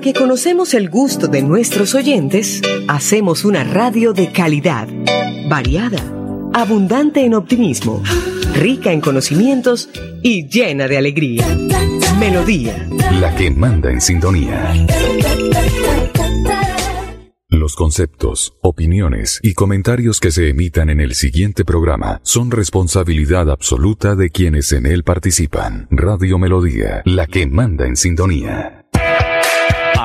Porque conocemos el gusto de nuestros oyentes, hacemos una radio de calidad, variada, abundante en optimismo, rica en conocimientos y llena de alegría. Melodía. La que manda en sintonía. Los conceptos, opiniones y comentarios que se emitan en el siguiente programa son responsabilidad absoluta de quienes en él participan. Radio Melodía, la que manda en sintonía.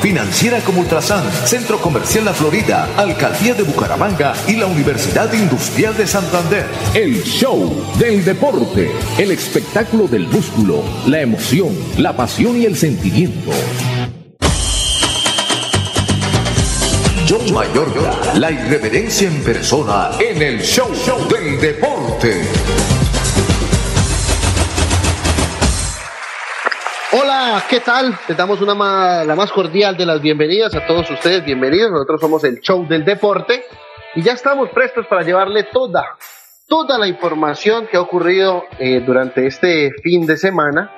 Financiera como Ultrasan, Centro Comercial La Florida, Alcaldía de Bucaramanga y la Universidad Industrial de Santander. El show del deporte, el espectáculo del músculo, la emoción, la pasión y el sentimiento. John Mayorga, la irreverencia en persona en el show, del deporte. Hola, ¿qué tal? Te damos una la más cordial de las bienvenidas a todos ustedes. Bienvenidos. Nosotros somos el show del deporte y ya estamos prestos para llevarle toda, toda la información que ha ocurrido eh, durante este fin de semana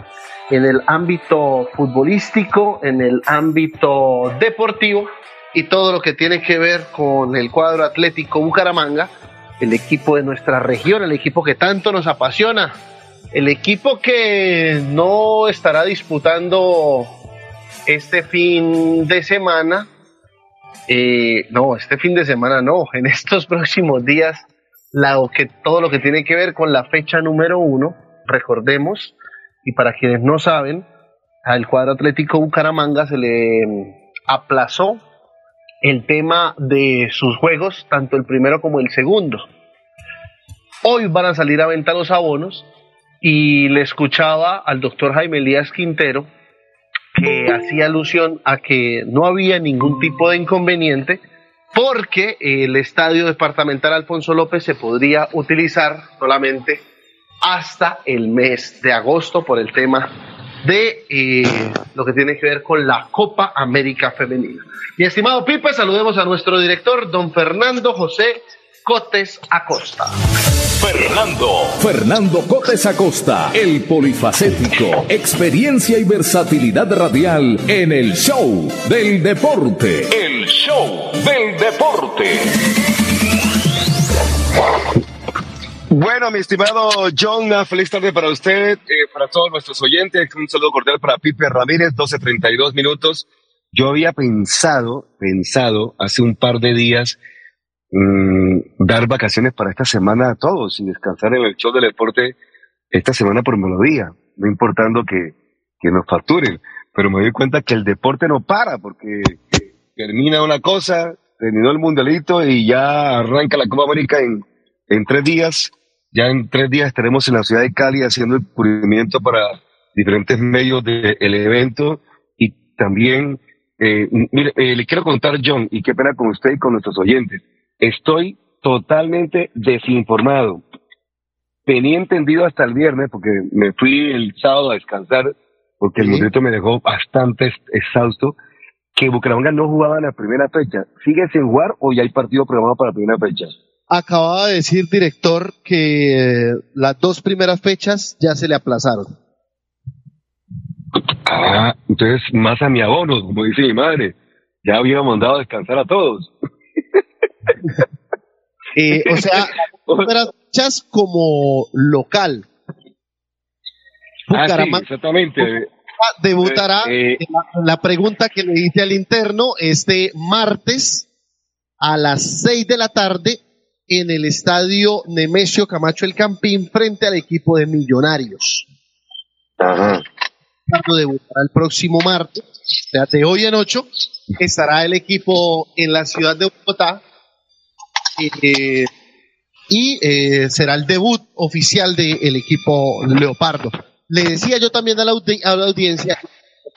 en el ámbito futbolístico, en el ámbito deportivo y todo lo que tiene que ver con el cuadro atlético Bucaramanga, el equipo de nuestra región, el equipo que tanto nos apasiona, el equipo que no estará disputando este fin de semana, eh, no, este fin de semana no, en estos próximos días, que, todo lo que tiene que ver con la fecha número uno, recordemos, y para quienes no saben, al cuadro atlético Bucaramanga se le aplazó el tema de sus juegos, tanto el primero como el segundo. Hoy van a salir a venta los abonos y le escuchaba al doctor Jaime Elías Quintero que hacía alusión a que no había ningún tipo de inconveniente porque el estadio departamental Alfonso López se podría utilizar solamente hasta el mes de agosto por el tema de eh, lo que tiene que ver con la Copa América Femenina. Mi estimado Pipe, saludemos a nuestro director, don Fernando José Cotes Acosta. Fernando. Fernando Cotes Acosta, el polifacético, experiencia y versatilidad radial en el show del deporte. El show del deporte. Bueno, mi estimado John, feliz tarde para usted, eh, para todos nuestros oyentes. Un saludo cordial para Pipe Ramírez, 12.32 minutos. Yo había pensado, pensado hace un par de días mm, dar vacaciones para esta semana a todos y descansar en el show del deporte esta semana por melodía, no importando que, que nos facturen. Pero me doy cuenta que el deporte no para porque termina una cosa, terminó el mundialito y ya arranca la Copa América en, en tres días ya en tres días estaremos en la ciudad de Cali haciendo el cubrimiento para diferentes medios del evento y también, eh, mire, eh, le quiero contar, John, y qué pena con usted y con nuestros oyentes. Estoy totalmente desinformado. Tenía entendido hasta el viernes, porque me fui el sábado a descansar, porque el momento me dejó bastante exhausto, que Bucaramanga no jugaba en la primera fecha. ¿Sigue sin jugar o ya hay partido programado para la primera fecha? acababa de decir, director, que las dos primeras fechas ya se le aplazaron. Ah, entonces más a mi abono, como dice mi madre. Ya había mandado a descansar a todos. Eh, o sea, fechas como local. Ah, exactamente. Debutará eh, eh, la, pregunta que le hice al interno este martes a las 6 de la tarde en el estadio Nemesio Camacho El Campín frente al equipo de Millonarios. Ajá. Debutará el próximo martes, o sea, de hoy en ocho, estará el equipo en la ciudad de Bogotá eh, y eh, será el debut oficial del equipo Leopardo. Le decía yo también a la, audiencia,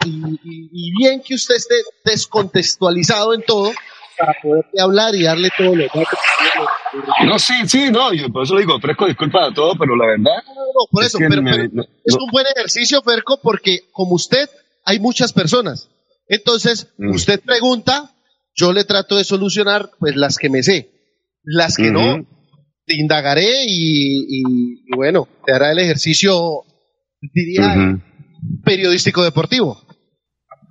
y, bien que usted esté descontextualizado en todo, para poder hablar y darle todo lo que... No, sí, sí, no, yo por eso digo, ofrezco disculpas a todo, pero la verdad... No, no, por eso, pero, es un buen ejercicio, Ferco, porque como usted, hay muchas personas. Entonces, mm. usted pregunta, yo le trato de solucionar, pues, las que me sé. Las que no, te indagaré y, bueno, te hará el ejercicio, diría, periodístico deportivo.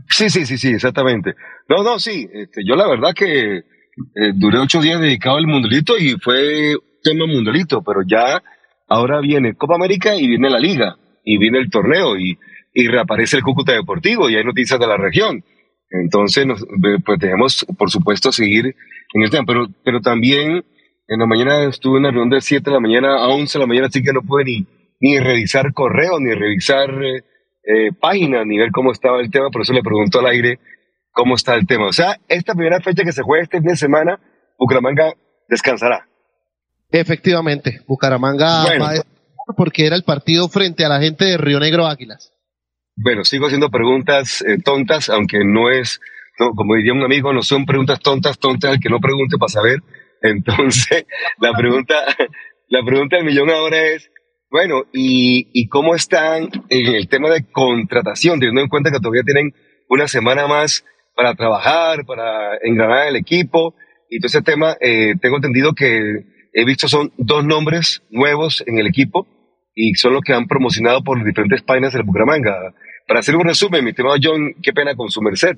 Sí, sí, sí, sí, exactamente. No, no, sí, este, yo la verdad que eh, duré ocho días dedicado al mundialito y fue tema mundialito, pero ya ahora viene Copa América y viene la liga y viene el torneo y, y reaparece el Cúcuta Deportivo y hay noticias de la región. Entonces, nos, pues debemos, por supuesto, seguir en el tema, pero, pero también en la mañana estuve en una reunión de 7 de la mañana a 11 de la mañana, así que no pude ni, ni revisar correo, ni revisar eh, eh, páginas, ni ver cómo estaba el tema, por eso le pregunto al aire cómo está el tema. O sea, esta primera fecha que se juega este fin de semana, Bucaramanga descansará. Efectivamente, Bucaramanga va a porque era el partido frente a la gente de Río Negro Águilas. Bueno, sigo haciendo preguntas eh, tontas, aunque no es, no, como diría un amigo, no son preguntas tontas, tontas, al que no pregunte para saber entonces, la pregunta, la pregunta del millón ahora es, bueno, ¿y, ¿y cómo están en el tema de contratación, teniendo en cuenta que todavía tienen una semana más para trabajar, para engranar el equipo? Y todo ese tema, eh, tengo entendido que he visto son dos nombres nuevos en el equipo y son los que han promocionado por diferentes páginas del Bucaramanga. Para hacer un resumen, mi estimado John, qué pena con su merced.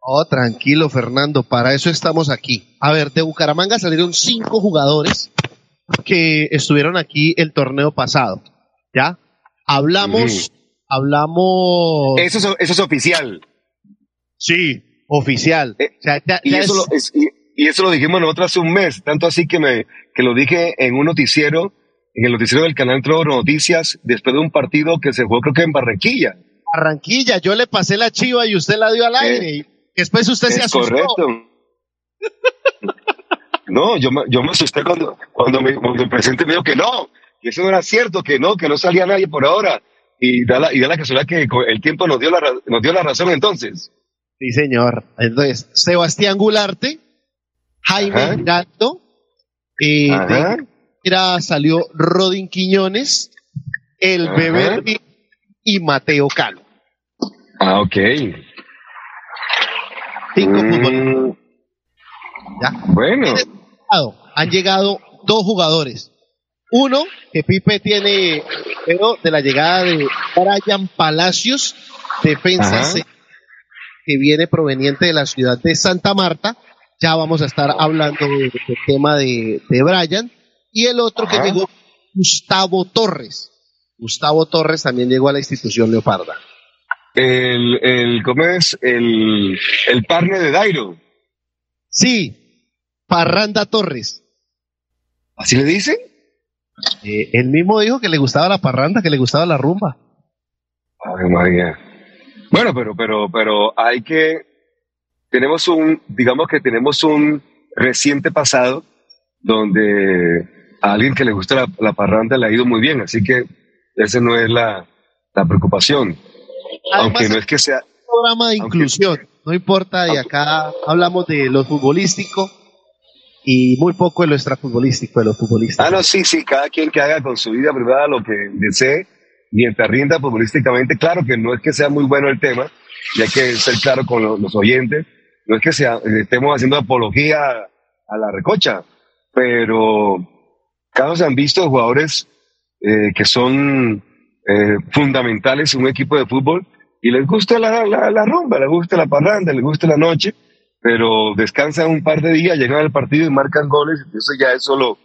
Oh, tranquilo, Fernando, para eso estamos aquí. A ver, de Bucaramanga salieron cinco jugadores que estuvieron aquí el torneo pasado. ¿Ya? Hablamos, hablamos. Eso es, eso es oficial. Sí, oficial. Eh, y, eso lo, y, eso lo dijimos nosotros hace un mes, tanto así que, me, que lo dije en un noticiero, en el noticiero del canal Trovo Noticias, después de un partido que se jugó creo que en Barranquilla. Barranquilla, yo le pasé la chiva y usted la dio al aire. Después usted se asustó. Correcto. No, yo, yo me asusté cuando, cuando, el presidente me dijo que no, que eso no era cierto, que no, que no salía nadie por ahora. Y da la, y da la casualidad que el tiempo nos dio la, nos dio la razón entonces. Sí, señor. Entonces, Sebastián Gularte, Jaime Gato, eh, era, salió Rodin Quiñones, el bebé y Mateo Calo. Ah, ok. Cinco mm. ¿Ya? Bueno. Han llegado dos jugadores. Uno, que Pipe tiene de la llegada de Brian Palacios, defensa que viene proveniente de la ciudad de Santa Marta. Ya vamos a estar hablando del tema de, de Brian. Y el otro que llegó, Gustavo Torres. Gustavo Torres también llegó a la institución Leoparda el, el ¿cómo es? El, el partner de Dairo. Sí, Parranda Torres. ¿Así le dicen? Eh, él mismo dijo que le gustaba la parranda, que le gustaba la rumba. Ay, María. Bueno, pero, pero, pero hay que, tenemos un, digamos que tenemos un reciente pasado donde a alguien que le gusta la, la parranda le ha ido muy bien, así que esa no es la, la preocupación aunque no es que sea programa de inclusión, no importa, de acá hablamos de lo futbolístico y muy poco de lo extrafutbolístico, de lo futbolístico. Ah, no, sí, sí, cada quien que haga con su vida privada lo que desee, mientras rinda futbolísticamente, claro que no es que sea muy bueno el tema, y hay que ser claro con los, oyentes, no es que sea, estemos haciendo apología a, la recocha, pero cada se han visto jugadores eh, que son eh, fundamentales en un equipo de fútbol y les gusta la, la, rumba, les gusta la parranda, les gusta la noche, pero descansan un par de días, llegan al partido y marcan goles, eso ya eso lo,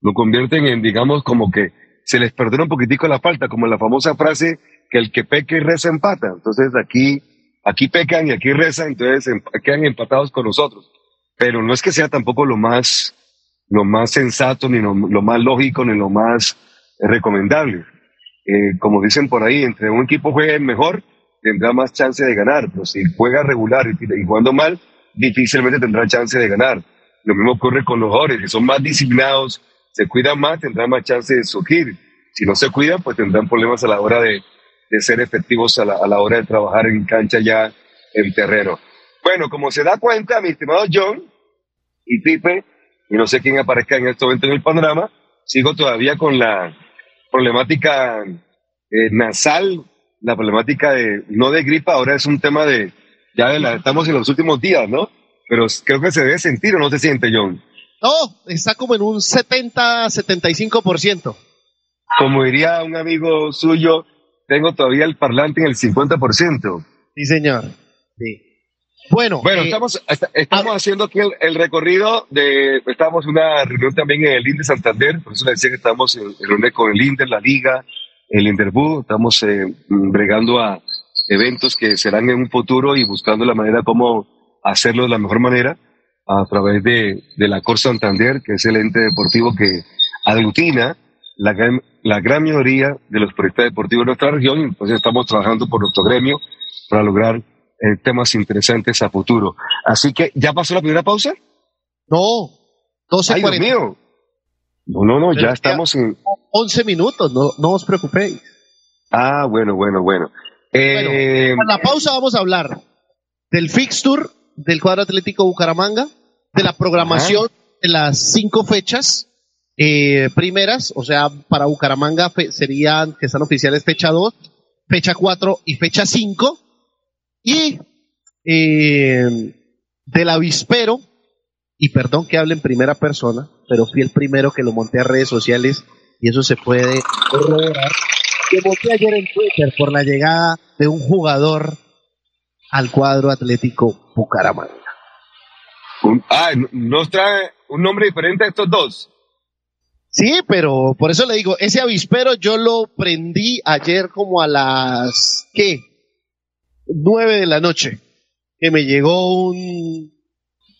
lo convierten en, digamos, como que se les perdona un poquitico la falta, como la famosa frase que el que peque y reza empata. Entonces aquí, aquí pecan y aquí rezan, entonces em, quedan empatados con nosotros. Pero no es que sea tampoco lo más, lo más sensato, ni lo, más lógico, ni lo más recomendable. Eh, como dicen por ahí, entre un equipo juegue mejor, tendrá más chance de ganar, pero si juega regular y, jugando mal, difícilmente tendrá chance de ganar. Lo mismo ocurre con los jugadores, que son más disciplinados, se cuidan más, tendrán más chance de surgir. Si no se cuidan, pues tendrán problemas a la hora de, de ser efectivos a la, a la, hora de trabajar en cancha ya en terreno. Bueno, como se da cuenta, mi estimado John y Pipe, y no sé quién aparezca en este momento en el panorama, sigo todavía con la problemática eh, nasal, la problemática de, no de gripa, ahora es un tema de, ya estamos en los últimos días, ¿no? Pero creo que se debe sentir o no se siente, John. No, está como en un 70-75%. Como diría un amigo suyo, tengo todavía el parlante en el 50%. Sí, señor. Sí. Bueno, bueno eh, estamos, estamos haciendo aquí el, recorrido de, estamos en una reunión también en el INDE Santander, por eso le decía que estamos en, reunión con el INDE, la Liga, el Interbu, estamos eh, bregando a eventos que serán en un futuro y buscando la manera como hacerlo de la mejor manera a través de, de la Cor Santander, que es el ente deportivo que aglutina la gran, la gran mayoría de los proyectos deportivos de nuestra región, entonces estamos trabajando por nuestro gremio para lograr eh, temas interesantes a futuro. Así que, ¿ya pasó la primera pausa? No, 12 Ay, mío. No, no, no, ya estamos en... 11 minutos, no, no os preocupéis. Ah, bueno, bueno, bueno. Eh, en la pausa vamos a hablar del fixture del cuadro atlético Bucaramanga, de la programación de las cinco fechas eh, primeras, o sea, para Bucaramanga serían, que están oficiales fecha 2, fecha 4 y fecha 5. Y eh, del avispero, y perdón que hable en primera persona, pero fui el primero que lo monté a redes sociales y eso se puede corroborar. Que monté ayer en Twitter por la llegada de un jugador al cuadro atlético Bucaramanga. ah, ¿nos trae un nombre diferente a estos dos? Sí, pero por eso le digo, ese avispero yo lo prendí ayer como a las, ¿qué? Nueve de la noche, que me llegó un,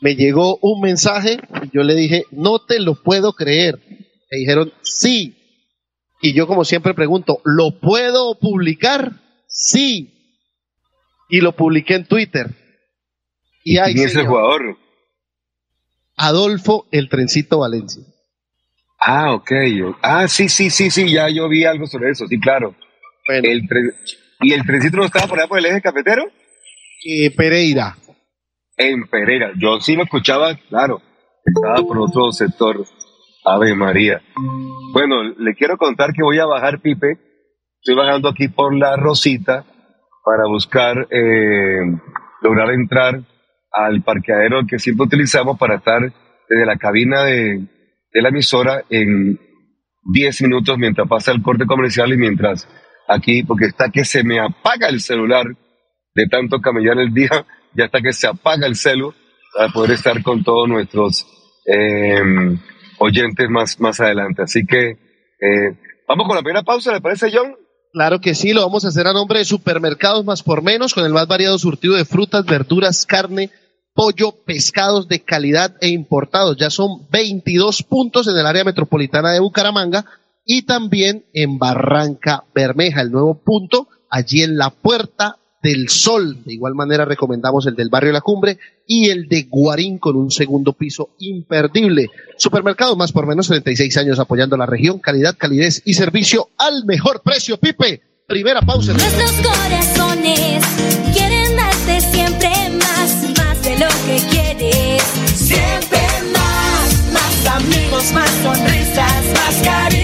me llegó un mensaje y yo le dije, no te lo puedo creer. Me dijeron, sí. Y yo como siempre pregunto, ¿lo puedo publicar? Sí. Y lo publiqué en Twitter. Y ahí ¿Quién es el jugador? Adolfo el Trencito Valencia. Ah, ok. Ah, sí, sí, sí, sí, ya yo vi algo sobre eso, sí, claro. ¿Y el trencito no estaba por allá por el eje cafetero? Eh, Pereira. En Pereira. Yo sí lo escuchaba, claro. Estaba por otro sector. Ave María. Bueno, le quiero contar que voy a bajar Pipe. Estoy bajando aquí por la Rosita para buscar eh, lograr entrar al parqueadero que siempre utilizamos para estar desde la cabina de, de la emisora en 10 minutos mientras pasa el corte comercial y mientras aquí, porque está que se me apaga el celular de tanto camellar el día, ya está que se apaga el celu para poder estar con todos nuestros em, oyentes más, más adelante. Así que eh, vamos con la primera pausa, ¿le parece, John? Claro que sí, lo vamos a hacer a nombre de Supermercados Más por Menos, con el más variado surtido de frutas, verduras, carne, pollo, pescados de calidad e importados. Ya son 22 puntos en el área metropolitana de Bucaramanga y también en Barranca Bermeja, el nuevo punto allí en la Puerta del Sol. De igual manera recomendamos el del barrio La Cumbre y el de Guarín con un segundo piso imperdible. Supermercado más por menos 36 años apoyando la región, calidad, calidez y servicio al mejor precio. Pipe, primera pausa. Nuestros corazones quieren darte siempre lo que quieres. Siempre más, más amigos, más sonrisas, más cariño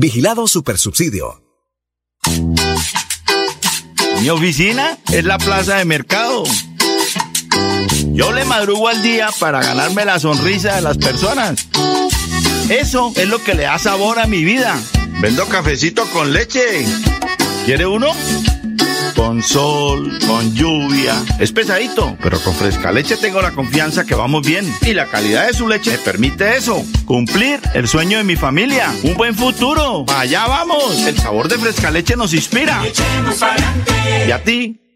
Vigilado Supersubsidio. Mi oficina es la plaza de mercado. Yo le madrugo al día para ganarme la sonrisa de las personas. Eso es lo que le da sabor a mi vida. Vendo cafecito con leche. ¿Quiere uno? Con sol, con lluvia. Es pesadito, pero con fresca leche tengo la confianza que vamos bien. Y la calidad de su leche me permite eso. Cumplir el sueño de mi familia. Un buen futuro. Allá vamos. El sabor de fresca leche nos inspira. ¿Y a ti?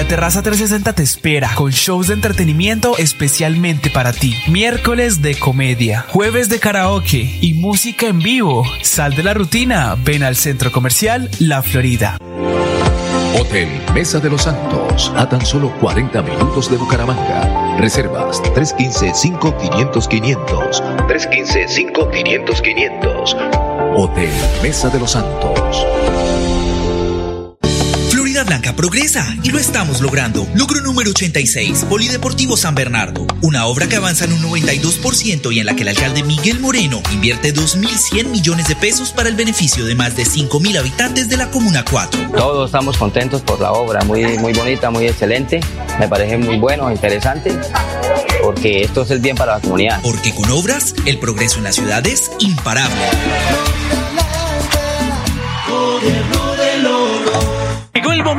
La Terraza 360 te espera con shows de entretenimiento especialmente para ti. Miércoles de comedia, jueves de karaoke y música en vivo. Sal de la rutina, ven al Centro Comercial La Florida. Hotel Mesa de los Santos, a tan solo 40 minutos de Bucaramanga. Reservas 315-5500-500. 315-5500-500. Hotel Mesa de los Santos. Blanca progresa y lo estamos logrando. Logro número 86, Polideportivo San Bernardo. Una obra que avanza en un 92% y en la que el alcalde Miguel Moreno invierte 2.100 millones de pesos para el beneficio de más de 5.000 habitantes de la Comuna 4. Todos estamos contentos por la obra, muy, muy bonita, muy excelente. Me parece muy bueno, interesante, porque esto es el bien para la comunidad. Porque con obras, el progreso en la ciudad es imparable.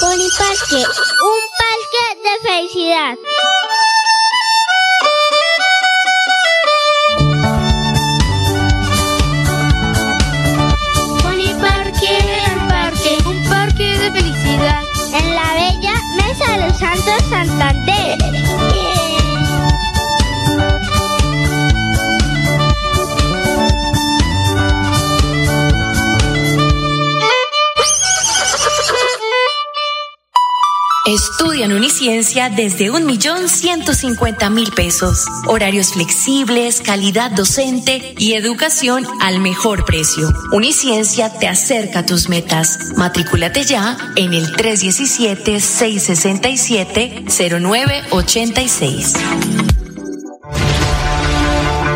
Pony Parque, un parque de felicidad. Pony Parque, un parque, un parque de felicidad. En la bella Mesa de los Santos Santander. Estudia en Uniciencia desde un millón ciento cincuenta mil pesos. Horarios flexibles, calidad docente y educación al mejor precio. Uniciencia te acerca a tus metas. Matrículate ya en el 317-667-0986.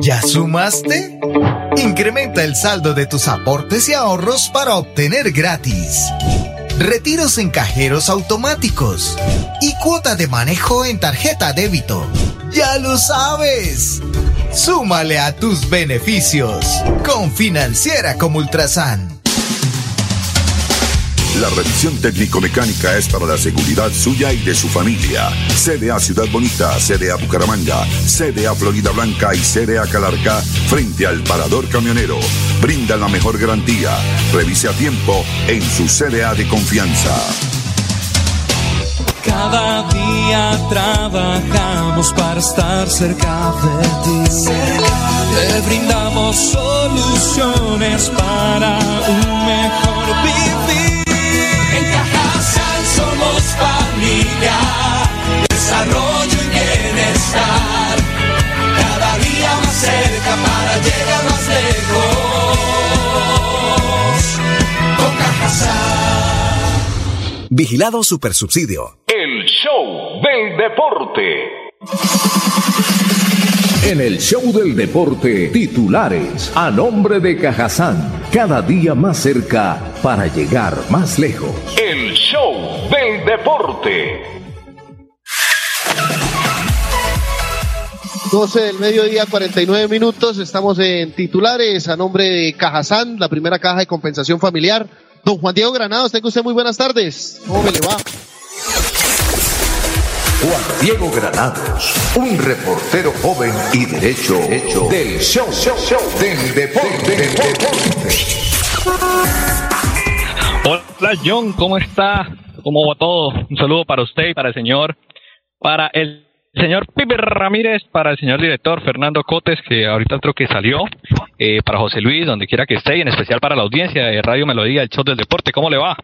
¿Ya sumaste? Incrementa el saldo de tus aportes y ahorros para obtener gratis. Retiros en cajeros automáticos y cuota de manejo en tarjeta débito. ¡Ya lo sabes! Súmale a tus beneficios con Financiera como Ultrasan. La revisión técnico-mecánica es para la seguridad suya y de su familia. CDA Ciudad Bonita, CDA Bucaramanga, CDA Florida Blanca y CDA Calarca frente al parador camionero. Brinda la mejor garantía. Revise a tiempo en su CDA de confianza. Cada día trabajamos para estar cerca de ti. Te brindamos soluciones para un mejor vivir. En Cajasal somos familia, desarrollo y bienestar. Cada día más cerca para llegar más lejos. Con Cajasal. Vigilado Supersubsidio. El show del deporte. En el show del deporte, titulares a nombre de Cajazán, cada día más cerca para llegar más lejos. El show del deporte. 12 del mediodía, 49 minutos. Estamos en titulares a nombre de Cajazán, la primera caja de compensación familiar. Don Juan Diego Granados, tenga usted muy buenas tardes. ¿Cómo me le va? Juan Diego Granados, un reportero joven y derecho, del show, del deporte. Del deporte. Hola John, ¿cómo está? ¿Cómo va todo? Un saludo para usted y para el señor, para el señor Pipe Ramírez, para el señor director Fernando Cotes, que ahorita creo que salió, eh, para José Luis, donde quiera que esté, y en especial para la audiencia de Radio Melodía, el show del deporte. ¿Cómo le va?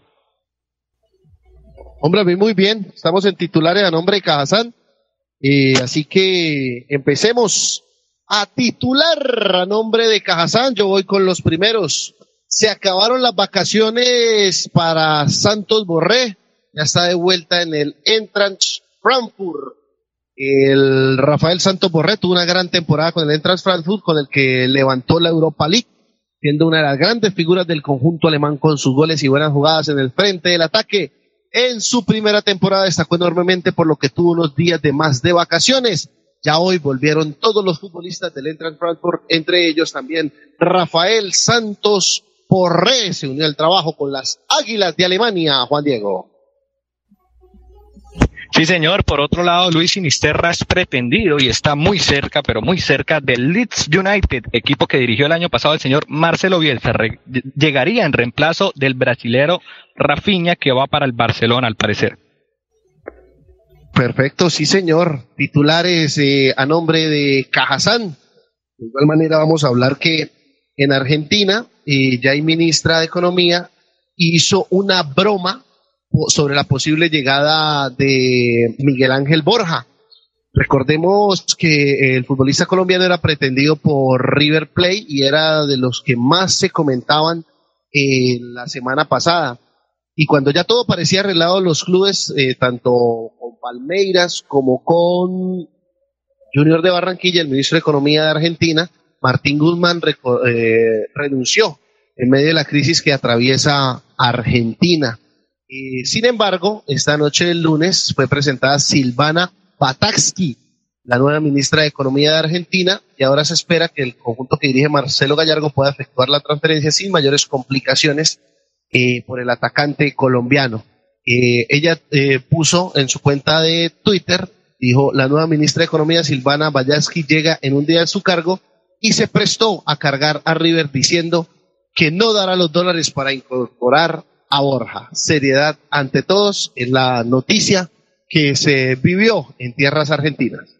Hombre, muy bien. Estamos en titulares a nombre de Cajazán. Eh, así que empecemos a titular a nombre de Cajazán. Yo voy con los primeros. Se acabaron las vacaciones para Santos Borré. Ya está de vuelta en el Entrance Frankfurt. El Rafael Santos Borré tuvo una gran temporada con el Entrance Frankfurt, con el que levantó la Europa League, siendo una de las grandes figuras del conjunto alemán con sus goles y buenas jugadas en el frente del ataque en su primera temporada destacó enormemente por lo que tuvo unos días de más de vacaciones. Ya hoy volvieron todos los futbolistas del Eintracht Frankfurt, entre ellos también Rafael Santos Porré se unió al trabajo con las Águilas de Alemania, Juan Diego. Sí, señor. Por otro lado, Luis Sinisterra es pretendido y está muy cerca, pero muy cerca del Leeds United, equipo que dirigió el año pasado el señor Marcelo Bielsa. Llegaría en reemplazo del brasilero Rafinha, que va para el Barcelona, al parecer. Perfecto, sí, señor. Titulares eh, a nombre de Cajazán. De igual manera, vamos a hablar que en Argentina, eh, ya hay ministra de Economía, hizo una broma sobre la posible llegada de Miguel Ángel Borja. Recordemos que el futbolista colombiano era pretendido por River Plate y era de los que más se comentaban en la semana pasada. Y cuando ya todo parecía arreglado, los clubes, eh, tanto con Palmeiras como con Junior de Barranquilla, el ministro de Economía de Argentina, Martín Guzmán, eh, renunció en medio de la crisis que atraviesa Argentina. Eh, sin embargo, esta noche del lunes fue presentada Silvana Pataksky, la nueva ministra de Economía de Argentina, y ahora se espera que el conjunto que dirige Marcelo Gallardo pueda efectuar la transferencia sin mayores complicaciones eh, por el atacante colombiano. Eh, ella puso en su cuenta de Twitter, dijo, la nueva ministra de Economía, Silvana Bayatsky, llega en un día de su cargo y se prestó a cargar a River diciendo que no dará los dólares para incorporar a Borja. Seriedad ante todos en la noticia que se vivió en tierras argentinas.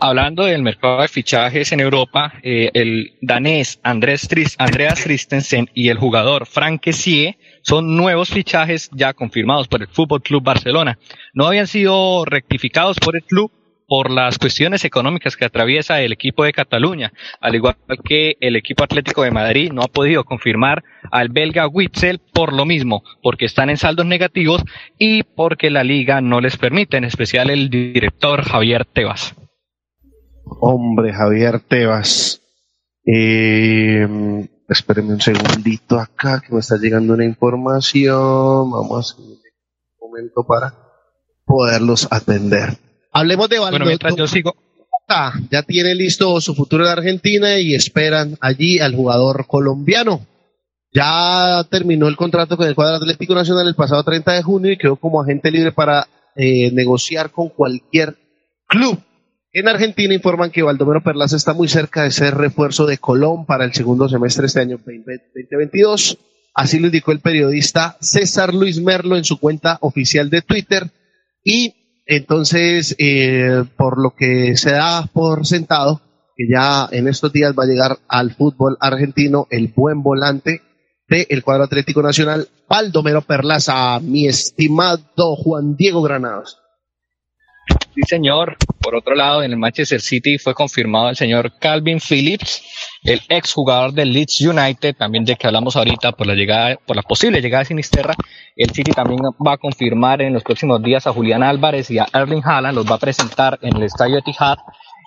Hablando del mercado de fichajes en Europa, eh, el danés Andrés Tris, Andreas Christensen y el jugador Frank Kessie son nuevos fichajes ya confirmados por el Fútbol Club Barcelona. No habían sido rectificados por el club por las cuestiones económicas que atraviesa el equipo de Cataluña, al igual que el equipo Atlético de Madrid no ha podido confirmar al belga Witzel por lo mismo, porque están en saldos negativos y porque la liga no les permite, en especial el director Javier Tebas. Hombre, Javier Tebas. Eh, espérenme un segundito acá que me está llegando una información. Vamos a un momento para poderlos atender. Hablemos de Bueno, mientras yo sigo. Ya tiene listo su futuro en Argentina y esperan allí al jugador colombiano. Ya terminó el contrato con el cuadro Atlético Nacional el pasado 30 de junio y quedó como agente libre para eh, negociar con cualquier club. En Argentina informan que Baldomero Perlaza está muy cerca de ser refuerzo de Colón para el segundo semestre de este año 2022. Así lo indicó el periodista César Luis Merlo en su cuenta oficial de Twitter. Y entonces, eh, por lo que se da por sentado, que ya en estos días va a llegar al fútbol argentino el buen volante del cuadro Atlético Nacional, Baldomero Perlaza, mi estimado Juan Diego Granados. Sí, señor. Por otro lado, en el Manchester City fue confirmado el señor Calvin Phillips, el exjugador del Leeds United, también de que hablamos ahorita por la llegada, por la posible llegada de Sinisterra. El City también va a confirmar en los próximos días a Julián Álvarez y a Erling Haaland, los va a presentar en el estadio Etihad.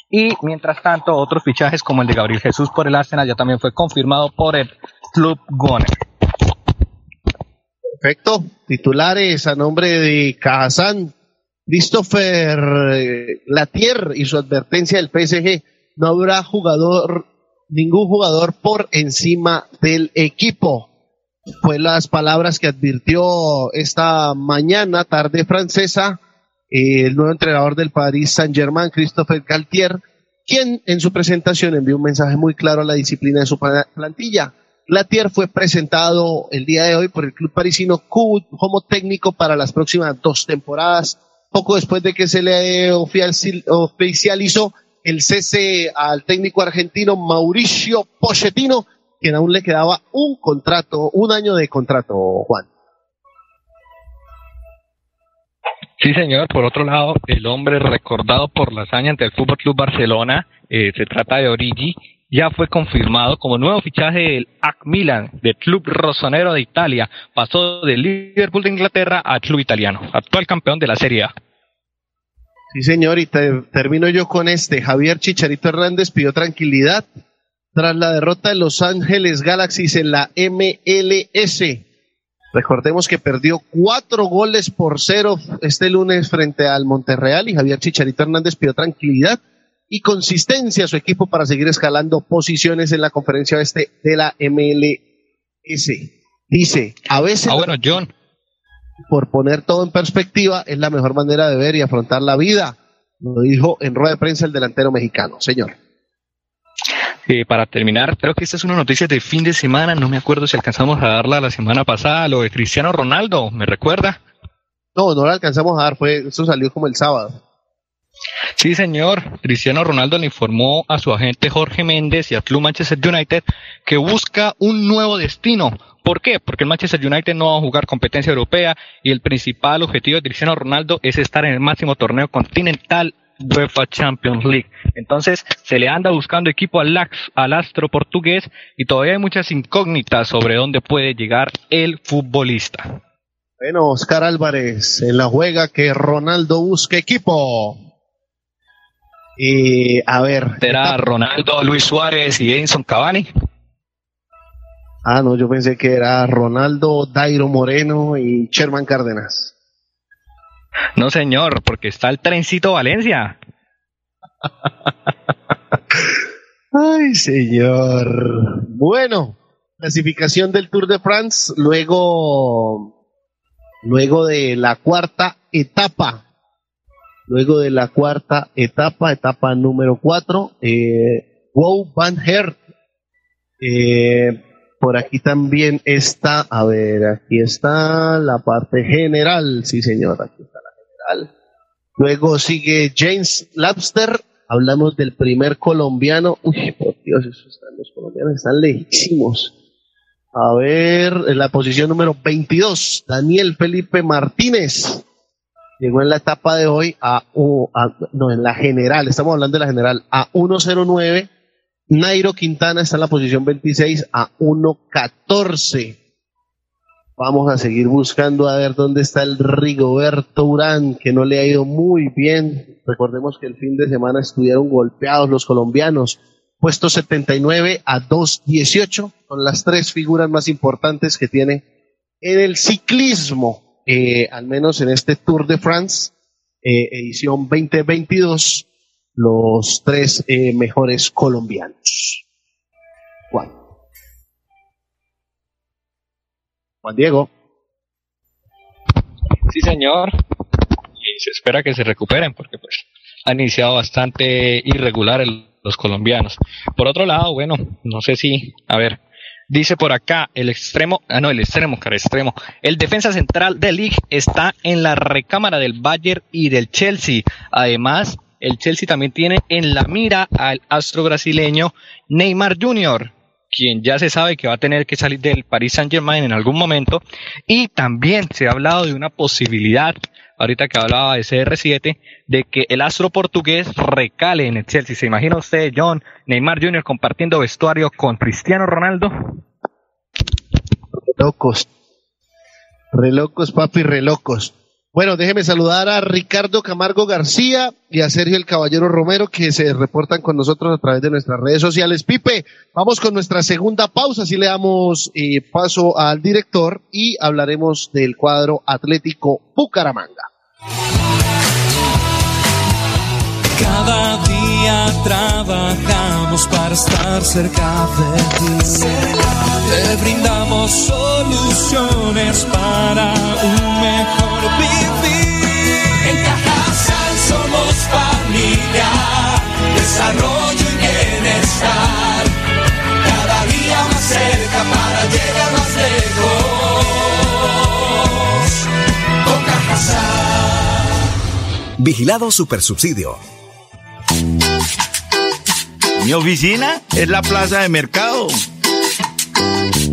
Y mientras tanto, otros fichajes como el de Gabriel Jesús por el Arsenal ya también fue confirmado por el Club Goner. Perfecto. Titulares a nombre de Cajazán, Christopher eh, Latier y su advertencia del PSG, no habrá jugador, ningún jugador por encima del equipo. Fue las palabras que advirtió esta mañana, tarde francesa, el nuevo entrenador del Paris Saint-Germain, Christopher Galtier, quien en su presentación envió un mensaje muy claro a la disciplina de su plantilla. Latier fue presentado el día de hoy por el club parisino como técnico para las próximas dos temporadas poco después de que se le oficializó el cese al técnico argentino Mauricio Pochettino, quien aún le quedaba un contrato, un año de contrato, Juan. Sí, señor. Por otro lado, el hombre recordado por la hazaña ante el Fútbol Club Barcelona, eh, se trata de Origi, ya fue confirmado como nuevo fichaje del AC Milan, del club rosonero de Italia. Pasó del Liverpool de Inglaterra al club italiano, actual campeón de la Serie A. Sí, señor, y termino yo con este. Javier Chicharito Hernández pidió tranquilidad tras la derrota de Los Ángeles Galaxies en la MLS. Recordemos que perdió cuatro goles por cero este lunes frente al Monterreal y Javier Chicharito Hernández pidió tranquilidad y consistencia a su equipo para seguir escalando posiciones en la conferencia oeste de la MLS. Dice, a veces... Ah, bueno, John. Por poner todo en perspectiva, es la mejor manera de ver y afrontar la vida. Lo dijo en rueda de prensa el delantero mexicano. Señor. Eh, para terminar, creo que esta es una noticia de fin de semana. No me acuerdo si alcanzamos a darla la semana pasada, lo de Cristiano Ronaldo, ¿me recuerda? No, no la alcanzamos a dar, fue, eso salió como el sábado. Sí, señor. Cristiano Ronaldo le informó a su agente Jorge Méndez y al Club Manchester United que busca un nuevo destino. ¿Por qué? Porque el Manchester United no va a jugar competencia europea y el principal objetivo de Cristiano Ronaldo es estar en el máximo torneo continental UEFA Champions League. Entonces se le anda buscando equipo al, al astro portugués y todavía hay muchas incógnitas sobre dónde puede llegar el futbolista. Bueno, Oscar Álvarez en la juega que Ronaldo busque equipo. Y a ver. ¿Será Ronaldo, Luis Suárez y Edison Cavani? Ah, no, yo pensé que era Ronaldo, Dairo Moreno y Sherman Cárdenas. No, señor, porque está el trencito Valencia. Ay, señor. Bueno, clasificación del Tour de France, luego, luego de la cuarta etapa Luego de la cuarta etapa, etapa número cuatro, eh, Wow Van Hert. Eh, por aquí también está, a ver, aquí está la parte general, sí señor, aquí está la general. Luego sigue James Labster, hablamos del primer colombiano. Uy, por Dios, están, los colombianos están lejísimos. A ver, en la posición número 22, Daniel Felipe Martínez llegó en la etapa de hoy a, no, en la general, estamos hablando de la general, a 1.09. Nairo Quintana está en la posición 26 a 1.14. Vamos a seguir buscando a ver dónde está el Rigoberto Urán, que no le ha ido muy bien. Recordemos que el fin de semana estuvieron golpeados los colombianos. Puesto 79 a 2.18 son las tres figuras más importantes que tiene en el ciclismo eh, al menos en este Tour de France, eh, edición 2022, los tres eh, mejores colombianos. Juan. Juan Diego. Sí, señor. Y se espera que se recuperen porque pues han iniciado bastante irregular los colombianos. Por otro lado, bueno, no sé si, a ver, Dice por acá, el extremo, ah no, el extremo, cara, extremo. El defensa central del League está en la recámara del Bayern y del Chelsea. Además, el Chelsea también tiene en la mira al astro brasileño Neymar Jr., quien ya se sabe que va a tener que salir del Paris Saint Germain en algún momento. Y también se ha hablado de una posibilidad ahorita que hablaba de CR7, de que el astro portugués recale en el Chelsea. ¿Se imagina usted, John, Neymar Jr. compartiendo vestuario con Cristiano Ronaldo? Locos. Relocos, papi, relocos. Bueno, déjeme saludar a Ricardo Camargo García y a Sergio el Caballero Romero que se reportan con nosotros a través de nuestras redes sociales. Pipe, vamos con nuestra segunda pausa, así le damos eh, paso al director y hablaremos del cuadro Atlético Bucaramanga. Cada día trabajamos para estar cerca de ti. Te brindamos soluciones para un mejor vivir. En Cajasal somos familia, desarrollo y bienestar. Cada día más cerca para llegar más lejos. Con Cajasal. Vigilado Supersubsidio. Mi oficina es la plaza de mercado.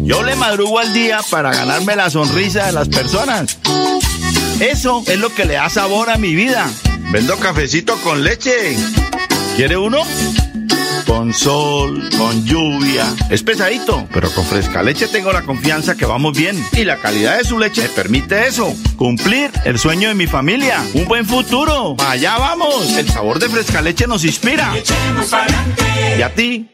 Yo le madrugo al día para ganarme la sonrisa de las personas. Eso es lo que le da sabor a mi vida. Vendo cafecito con leche. ¿Quiere uno? Con sol, con lluvia. Es pesadito, pero con fresca leche tengo la confianza que vamos bien. Y la calidad de su leche me permite eso. Cumplir el sueño de mi familia. Un buen futuro. Allá vamos. El sabor de fresca leche nos inspira. ¿Y a ti?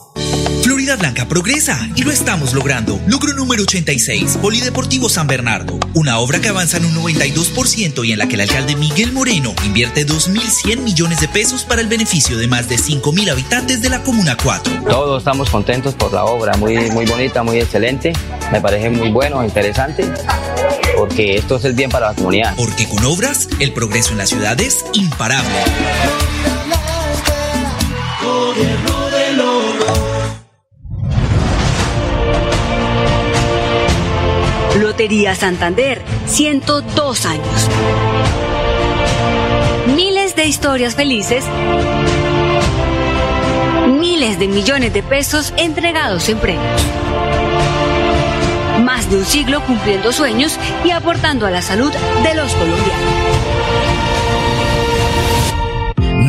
Florida Blanca progresa y lo estamos logrando. Logro número 86, Polideportivo San Bernardo. Una obra que avanza en un 92% y en la que el alcalde Miguel Moreno invierte 2.100 millones de pesos para el beneficio de más de 5.000 habitantes de la Comuna 4. Todos estamos contentos por la obra, muy, muy bonita, muy excelente. Me parece muy bueno, interesante, porque esto es el bien para la comunidad. Porque con obras, el progreso en la ciudad es imparable. Lotería Santander, 102 años. Miles de historias felices. Miles de millones de pesos entregados en premios. Más de un siglo cumpliendo sueños y aportando a la salud de los colombianos.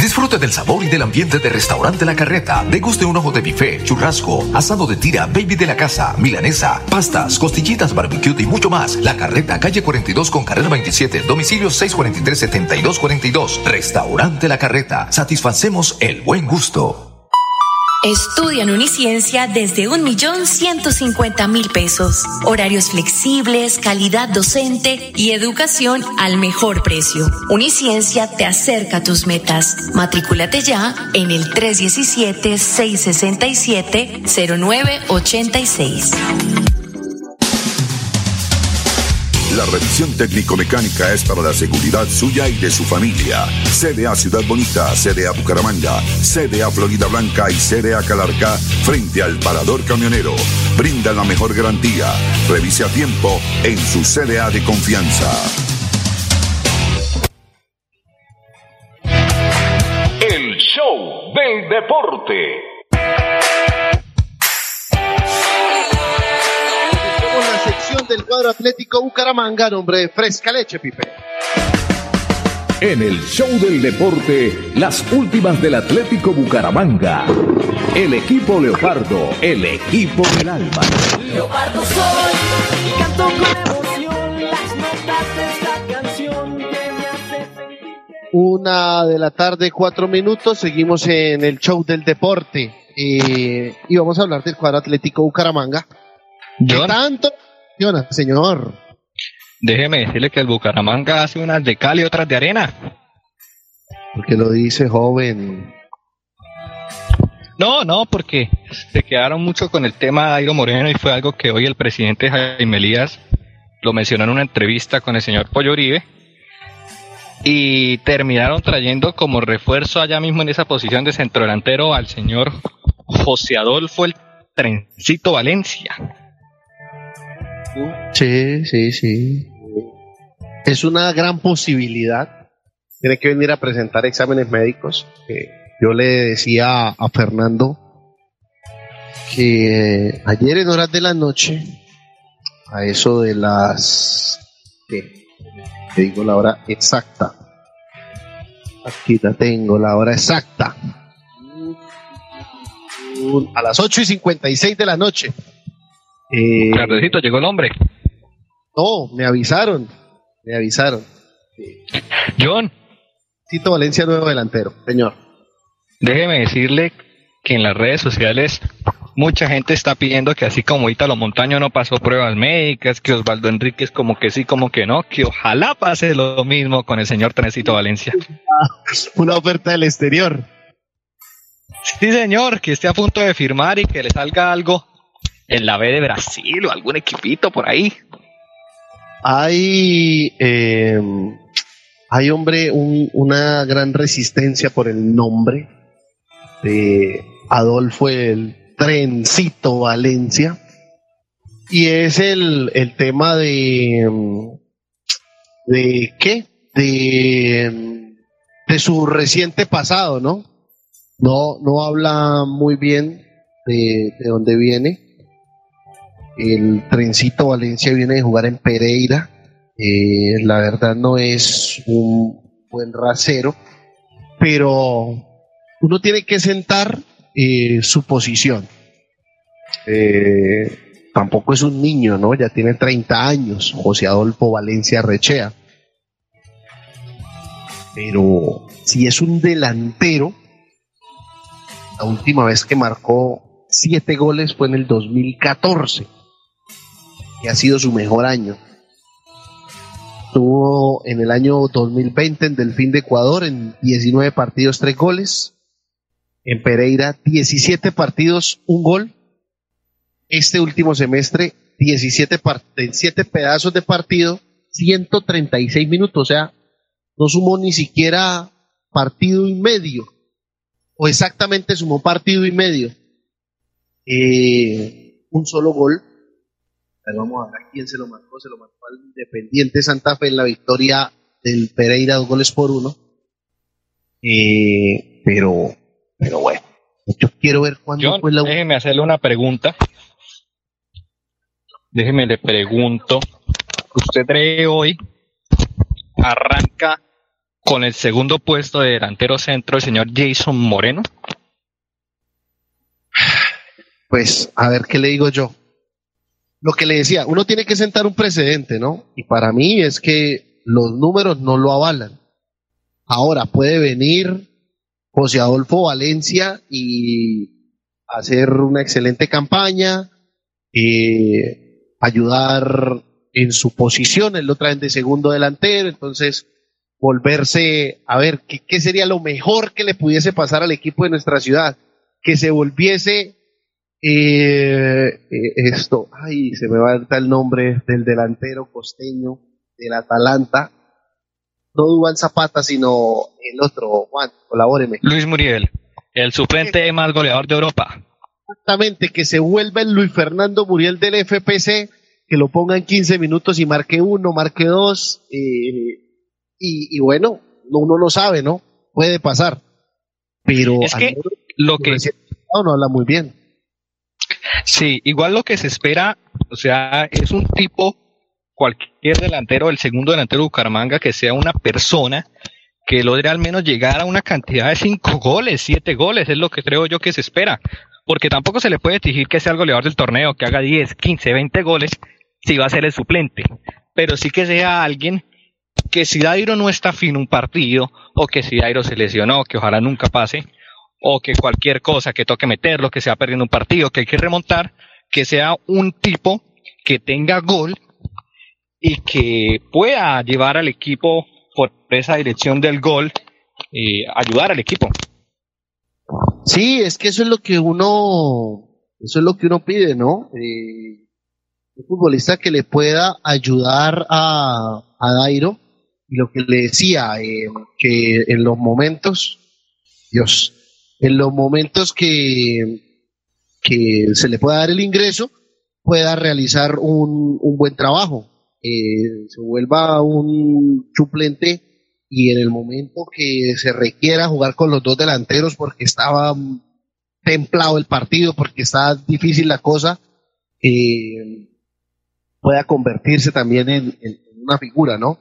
Disfrute del sabor y del ambiente de Restaurante La Carreta. Deguste un ojo de bife, churrasco, asado de tira, baby de la casa, milanesa, pastas, costillitas, barbecue y mucho más. La Carreta, calle 42 con carrera 27, domicilio 643-7242. Restaurante La Carreta. Satisfacemos el buen gusto. Estudia en Uniciencia desde un millón ciento cincuenta mil pesos. Horarios flexibles, calidad docente y educación al mejor precio. Uniciencia te acerca a tus metas. Matrículate ya en el 317-667-0986. La revisión técnico-mecánica es para la seguridad suya y de su familia. CDA Ciudad Bonita, CDA Bucaramanga, CDA Florida Blanca y CDA Calarca frente al parador camionero. Brinda la mejor garantía. Revise a tiempo en su CDA de confianza. El show del deporte. Del cuadro Atlético Bucaramanga, nombre de Fresca Leche, Pipe. En el show del deporte, las últimas del Atlético Bucaramanga. El equipo Leopardo, el equipo del alma. Leopardo soy y canto con emoción las notas de esta canción que me hace sentir. Una de la tarde, cuatro minutos. Seguimos en el show del deporte. eh, y vamos a hablar del cuadro Atlético Bucaramanga. ¿Qué John. tanto? Señor. Déjeme decirle que el Bucaramanga hace unas de cal y otras de arena. Porque lo dice joven. No, no, porque se quedaron mucho con el tema de Airo Moreno y fue algo que hoy el presidente Jaime Elías lo mencionó en una entrevista con el señor Pollo Uribe y terminaron trayendo como refuerzo allá mismo en esa posición de centrodelantero al señor José Adolfo el Trencito Valencia. Sí, sí, sí. Es una gran posibilidad. Tiene que venir a presentar exámenes médicos. Eh, yo le decía a Fernando que ayer en horas de la noche, a eso de las... ¿qué? Te digo la hora exacta. Aquí la tengo, la hora exacta. A las 8 y 56 de la noche. Eh, Tardecito llegó el hombre. no, me avisaron. Me avisaron. John, Tito Valencia, nuevo delantero, señor. déjeme decirle que en las redes sociales mucha gente está pidiendo que así como Ítalo Montaño no pasó pruebas médicas, que Osvaldo Enríquez como que sí, como que no, que ojalá pase lo mismo con el señor Trencito Valencia. Una oferta del exterior. Sí, señor, que esté a punto de firmar y que le salga algo en la B de Brasil o algún equipito por ahí. Hay, eh, hay hombre, un- una gran resistencia por el nombre de Adolfo el Trencito Valencia. Y es el, el tema de. mm, ¿De qué? De, mm, de su reciente pasado, ¿no? No, no habla muy bien de, de dónde viene. El Trencito Valencia viene de jugar en Pereira. Eh, la verdad no es un buen rasero, pero uno tiene que sentar eh, su posición. Eh, tampoco es un niño, ¿no? Ya tiene 30 años, José Adolfo Valencia Rechea. Pero si es un delantero, la última vez que marcó siete goles fue en el 2014, que ha sido su mejor año. Tuvo en el año 2020 en Delfín de Ecuador en 19 partidos, 3 goles. En Pereira, 17 partidos, un gol. Este último semestre, 17 par- 7 pedazos de partido, 136 minutos. O sea, no sumó ni siquiera partido y medio. O exactamente sumó partido y medio. Eh, un solo gol. Vamos a ver quién se lo marcó. Se lo marcó al Independiente Santa Fe en la victoria del Pereira, dos goles por uno. Eh, pero, pero bueno, yo quiero ver cuándo John, fue la déjeme hacerle una pregunta. Déjeme le pregunto. ¿Usted cree hoy arranca con el segundo puesto de delantero centro el señor Jason Moreno? Pues a ver qué le digo yo. Lo que le decía, uno tiene que sentar un precedente, ¿no? Y para mí es que los números no lo avalan. Ahora puede venir José Adolfo Valencia y hacer una excelente campaña, eh, ayudar en su posición, él lo traen de segundo delantero, entonces volverse a ver qué, qué sería lo mejor que le pudiese pasar al equipo de nuestra ciudad, que se volviese eh, eh, esto, ay, se me va a dar el nombre del delantero costeño del Atalanta, no Dubán Zapata, sino el otro, Juan, colabóreme. Luis Muriel, el suplente más goleador de Europa. Exactamente, que se vuelva el Luis Fernando Muriel del FPC, que lo ponga en 15 minutos y marque uno, marque dos, eh, y, y bueno, uno no sabe, ¿no? Puede pasar. Pero Es que lo que no habla muy bien. Sí, igual lo que se espera, o sea, es un tipo, cualquier delantero, el segundo delantero de Bucaramanga, que sea una persona que logre al menos llegar a una cantidad de cinco goles, siete goles, es lo que creo yo que se espera. Porque tampoco se le puede exigir que sea el goleador del torneo, que haga 10, 15, 20 goles, si va a ser el suplente. Pero sí que sea alguien que si Dairo no está fin un partido, o que si Dairo se lesionó, que ojalá nunca pase, o que cualquier cosa que toque meterlo, que se va perdiendo un partido, que hay que remontar, que sea un tipo que tenga gol y que pueda llevar al equipo por esa dirección del gol, y ayudar al equipo. Sí, es que eso es lo que uno, eso es lo que uno pide, ¿no? Eh, un futbolista que le pueda ayudar a, a Dairo y lo que le decía, eh, que en los momentos, Dios, en los momentos que, que se le pueda dar el ingreso, pueda realizar un, un buen trabajo, eh, se vuelva un suplente y en el momento que se requiera jugar con los dos delanteros porque estaba templado el partido, porque está difícil la cosa, eh, pueda convertirse también en, en, una figura, ¿no?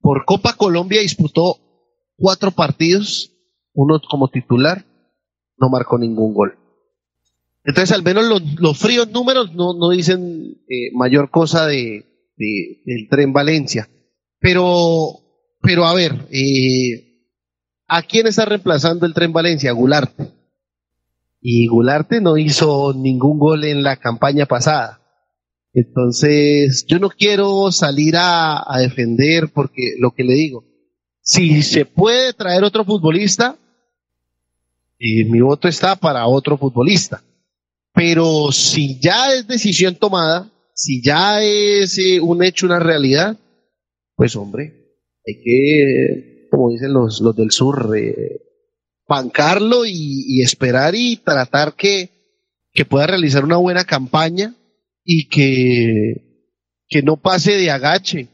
Por Copa Colombia disputó cuatro partidos, uno como titular, no marcó ningún gol. Entonces, al menos los, los fríos números no, no dicen eh, mayor cosa de, de, del tren Valencia. Pero, pero a ver, eh, ¿a quién está reemplazando el tren Valencia? Gularte. Y Gularte no hizo ningún gol en la campaña pasada. Entonces, yo no quiero salir a defender porque lo que le digo, si se puede traer otro futbolista, y mi voto está para otro futbolista. Pero si ya es decisión tomada, si ya es eh, un hecho, una realidad, pues hombre, hay que, como dicen los, los del sur, eh, bancarlo y, y, esperar y tratar que, que pueda realizar una buena campaña y que, que no pase de agache,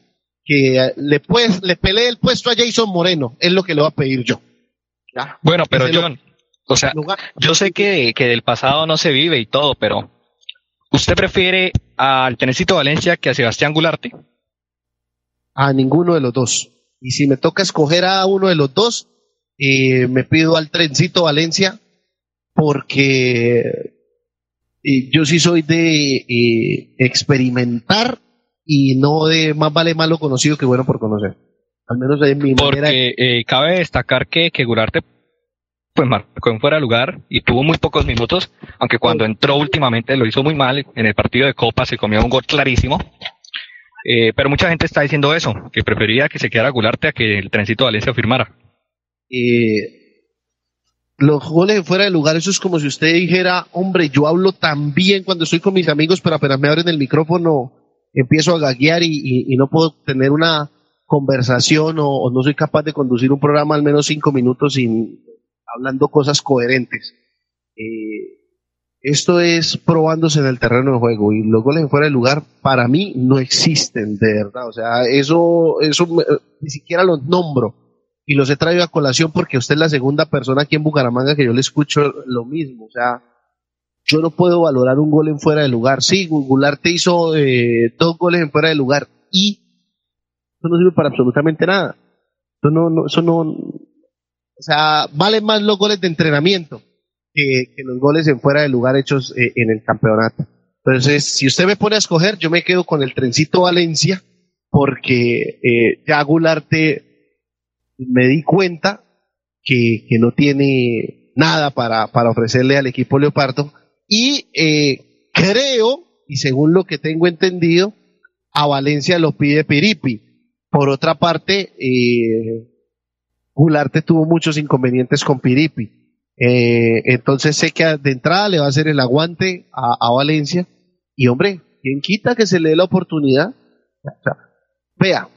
que le, pues, le pelee el puesto a Jason Moreno, es lo que le voy a pedir yo. ¿Ya? Bueno, pero John, o sea, yo sé que, que del pasado no se vive y todo, pero ¿usted prefiere al Tenecito Valencia que a Sebastián Gularte? A ninguno de los dos. Y si me toca escoger a uno de los dos, eh, me pido al Trencito Valencia porque eh, yo sí soy de eh, experimentar y no de más vale malo conocido que bueno por conocer. Al menos de mi porque, manera. Cabe destacar que, que Gularte pues marcó en fuera de lugar y tuvo muy pocos minutos, aunque cuando entró últimamente lo hizo muy mal, en el partido de Copa se comió un gol clarísimo, eh, pero mucha gente está diciendo eso, que prefería que se quedara Gularte a que el trencito Valencia firmara. Eh, los goles de fuera de lugar, eso es como si usted dijera, hombre, yo hablo tan bien cuando estoy con mis amigos, pero apenas me abren el micrófono, empiezo a gaguear y, y, y no puedo tener una conversación o, o no soy capaz de conducir un programa al menos cinco minutos sin hablando cosas coherentes. Eh, esto es probándose en el terreno de juego y los goles fuera de lugar para mí no existen, de verdad. O sea, eso, eso ni siquiera los nombro y los he traído a colación porque usted es la segunda persona aquí en Bucaramanga que yo le escucho lo mismo. O sea, yo no puedo valorar un gol en fuera de lugar. Sí, Goulart te hizo eh, dos goles en fuera de lugar y eso no sirve para absolutamente nada. Eso no, no, eso no, o sea, valen más los goles de entrenamiento que, los goles en fuera de lugar hechos eh, en el campeonato. Entonces, si usted me pone a escoger, yo me quedo con el trencito Valencia, porque eh, ya Gularte me di cuenta que, que no tiene nada para, para, ofrecerle al equipo Leopardo. Y eh, creo, y según lo que tengo entendido, a Valencia lo pide Piripi. Por otra parte, eh, Gularte tuvo muchos inconvenientes con Piripi. Eh, entonces sé que de entrada le va a hacer el aguante a, Valencia. Y hombre, ¿quién quita que se le dé la oportunidad? Vea,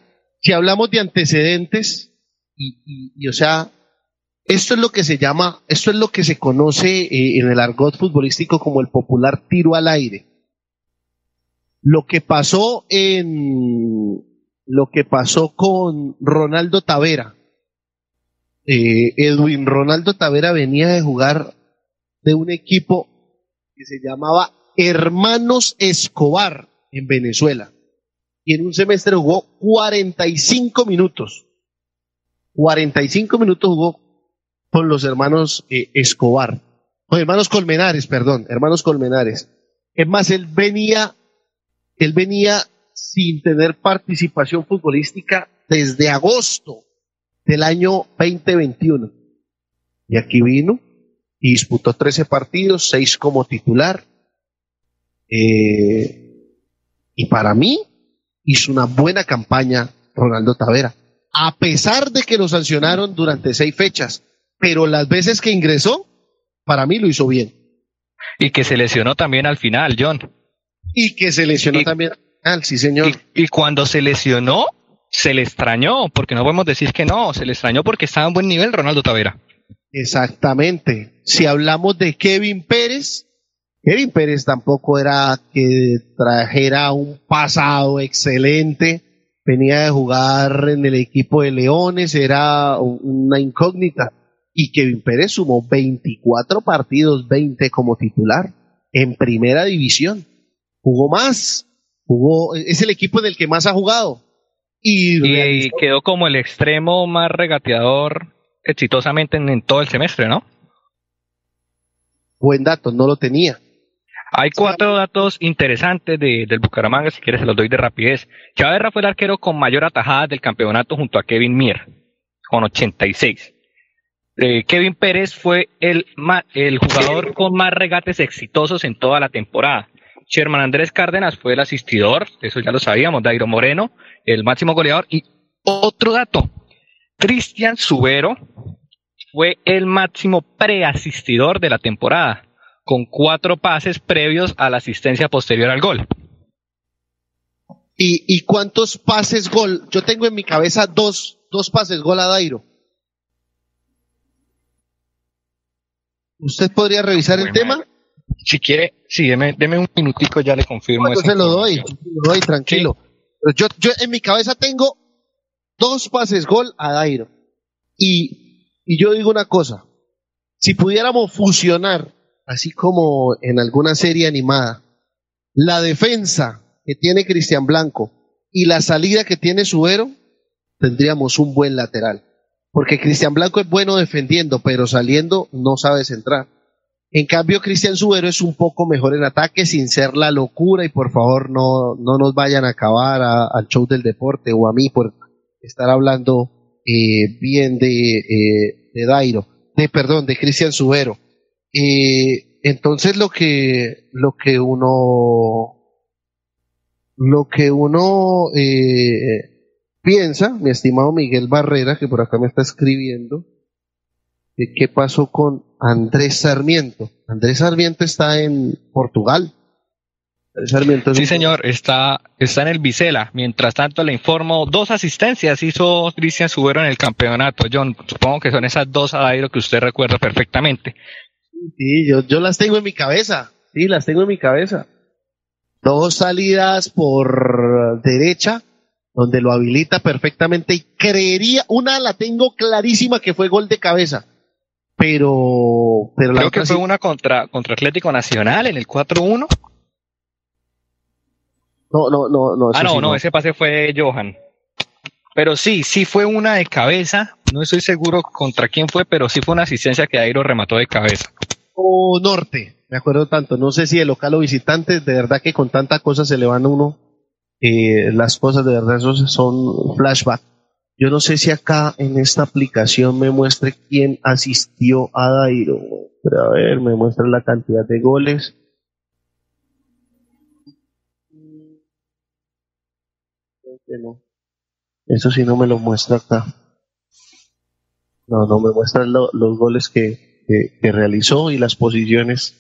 si hablamos de antecedentes, y, o sea, esto es lo que se llama, esto es lo que se conoce eh, en el argot futbolístico como el popular tiro al aire. Lo que pasó en, lo que pasó con Ronaldo Tavera, eh, Edwin Ronaldo Tavera venía de jugar de un equipo que se llamaba Hermanos Escobar en Venezuela. Y en un semestre jugó 45 minutos. 45 minutos jugó con los hermanos eh, Escobar. Con hermanos Colmenares, perdón, hermanos Colmenares. Es más, él venía, él venía sin tener participación futbolística desde agosto del año 2021. Y aquí vino y disputó 13 partidos, 6 como titular. Eh, y para mí hizo una buena campaña Ronaldo Tavera, a pesar de que lo sancionaron durante seis fechas, pero las veces que ingresó, para mí lo hizo bien. Y que se lesionó también al final, John. Y que se lesionó también al final, sí señor. Y, y cuando se lesionó, se le extrañó, porque no podemos decir que no, se le extrañó porque estaba en buen nivel Ronaldo Tavera. Exactamente. Si hablamos de Kevin Pérez, Kevin Pérez tampoco era que trajera un pasado excelente. Venía de jugar en el equipo de Leones, era una incógnita. Y Kevin Pérez sumó 24 partidos, 20 como titular en primera división. Jugó más, jugó, es el equipo en el que más ha jugado. Y, y quedó como el extremo más regateador exitosamente en, en todo el semestre, ¿no? Buen dato, no lo tenía. Hay cuatro datos interesantes de, del Bucaramanga, si quieres se los doy de rapidez. Chaverra fue el arquero con mayor atajada del campeonato junto a Kevin Mier, con 86. Eh, Kevin Pérez fue el, el jugador con más regates exitosos en toda la temporada. Sherman Andrés Cárdenas fue el asistidor, eso ya lo sabíamos, Dairo Moreno, el máximo goleador. Y otro dato, Cristian Subero fue el máximo preasistidor de la temporada con cuatro pases previos a la asistencia posterior al gol. ¿Y, y cuántos pases gol? Yo tengo en mi cabeza dos, dos pases gol a Dairo. ¿Usted podría revisar el tema? Si quiere, sí, deme, deme, un minutico, ya le confirmo. Bueno, se lo doy, lo doy, tranquilo. Sí. Yo, yo en mi cabeza tengo dos pases gol a Dairo. Y, y yo digo una cosa, si pudiéramos fusionar así como en alguna serie animada, la defensa que tiene Cristian Blanco y la salida que tiene Subero, tendríamos un buen lateral. Porque Cristian Blanco es bueno defendiendo, pero saliendo no sabe centrar. En cambio, Cristian Subero es un poco mejor en ataque sin ser la locura y por favor no, no nos vayan a acabar al show del deporte o a mí por estar hablando eh, bien de, eh, de Dairo, de perdón, de Cristian Subero. Eh, entonces lo que, lo que uno, lo que uno piensa, mi estimado Miguel Barrera, que por acá me está escribiendo, de qué pasó con Andrés Sarmiento. Andrés Sarmiento está en Portugal. Sarmiento sí, señor, está, está en el Vicela. Mientras tanto, le informo, dos asistencias hizo Cristian Subero en el campeonato. John, supongo que son esas dos a Dairo que usted recuerda perfectamente. Sí, yo, yo las tengo en mi cabeza. Sí, las tengo en mi cabeza. Dos salidas por derecha, donde lo habilita perfectamente y creería, una la tengo clarísima que fue gol de cabeza. Pero, pero Creo que fue sí. una contra, contra Atlético Nacional en el 4-1. No, no, no, no. Ah, no, sí, no, no, ese pase fue Johan. Pero sí, sí fue una de cabeza. No estoy seguro contra quién fue, pero sí fue una asistencia que Airo remató de cabeza. O norte, me acuerdo tanto. No sé si el local o visitante, de verdad que con tanta cosa se le van a uno eh, las cosas, de verdad, son flashback. Yo no sé si acá en esta aplicación me muestre quién asistió a Dairo. Pero a ver, me muestra la cantidad de goles. No. Eso sí no me lo muestra acá. No, no me muestra lo, los goles que, que, que, realizó y las posiciones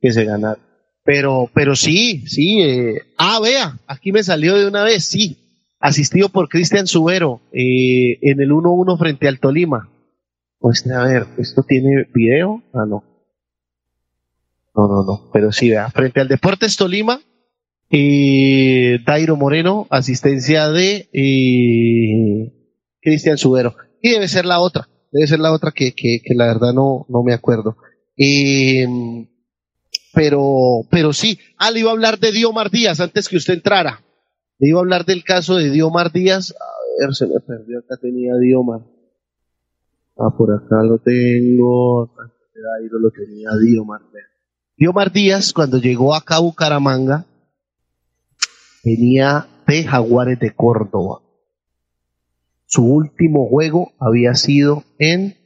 que se ganaron. Pero, pero sí, sí. Eh, ah, vea, aquí me salió de una vez, sí. Asistido por Cristian Subero eh, en el 1-1 frente al Tolima. Muestre, a ver, ¿esto tiene video? Ah, no. No, no, no. Pero sí, vea, frente al Deportes Tolima, eh, Dairo Moreno, asistencia de eh, Cristian Subero. Y debe ser la otra, debe ser la otra que, que, que la verdad no, no me acuerdo. Eh, pero, pero sí, ah, le iba a hablar de Diomar Díaz antes que usted entrara. Le iba a hablar del caso de Diomar Díaz. A ver, se me perdió, acá tenía Diomar. Ah, por acá lo tengo. Acá Dairo lo tenía Diomar. Diomar Díaz, cuando llegó a Bucaramanga, venía de Jaguares de Córdoba. Su último juego había sido en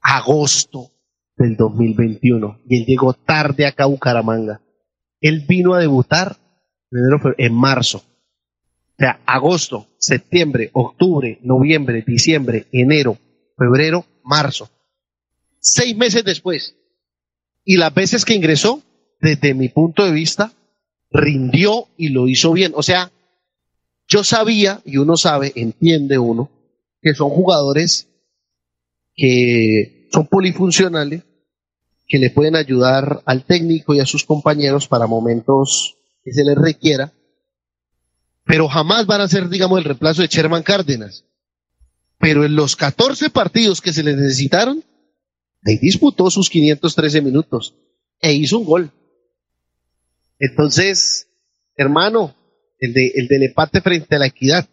agosto del 2021. Y él llegó tarde a Bucaramanga. Él vino a debutar en, marzo. O sea, agosto, septiembre, octubre, noviembre, diciembre, enero, febrero, marzo. Seis meses después. Y las veces que ingresó, desde mi punto de vista, rindió y lo hizo bien. O sea, yo sabía, y uno sabe, entiende uno, que son jugadores que son polifuncionales, que le pueden ayudar al técnico y a sus compañeros para momentos que se les requiera, pero jamás van a ser, digamos, el reemplazo de Sherman Cárdenas. Pero en los 14 partidos que se le necesitaron, ahí disputó sus 513 minutos e hizo un gol. Entonces, hermano, el, de, el del empate frente a la equidad.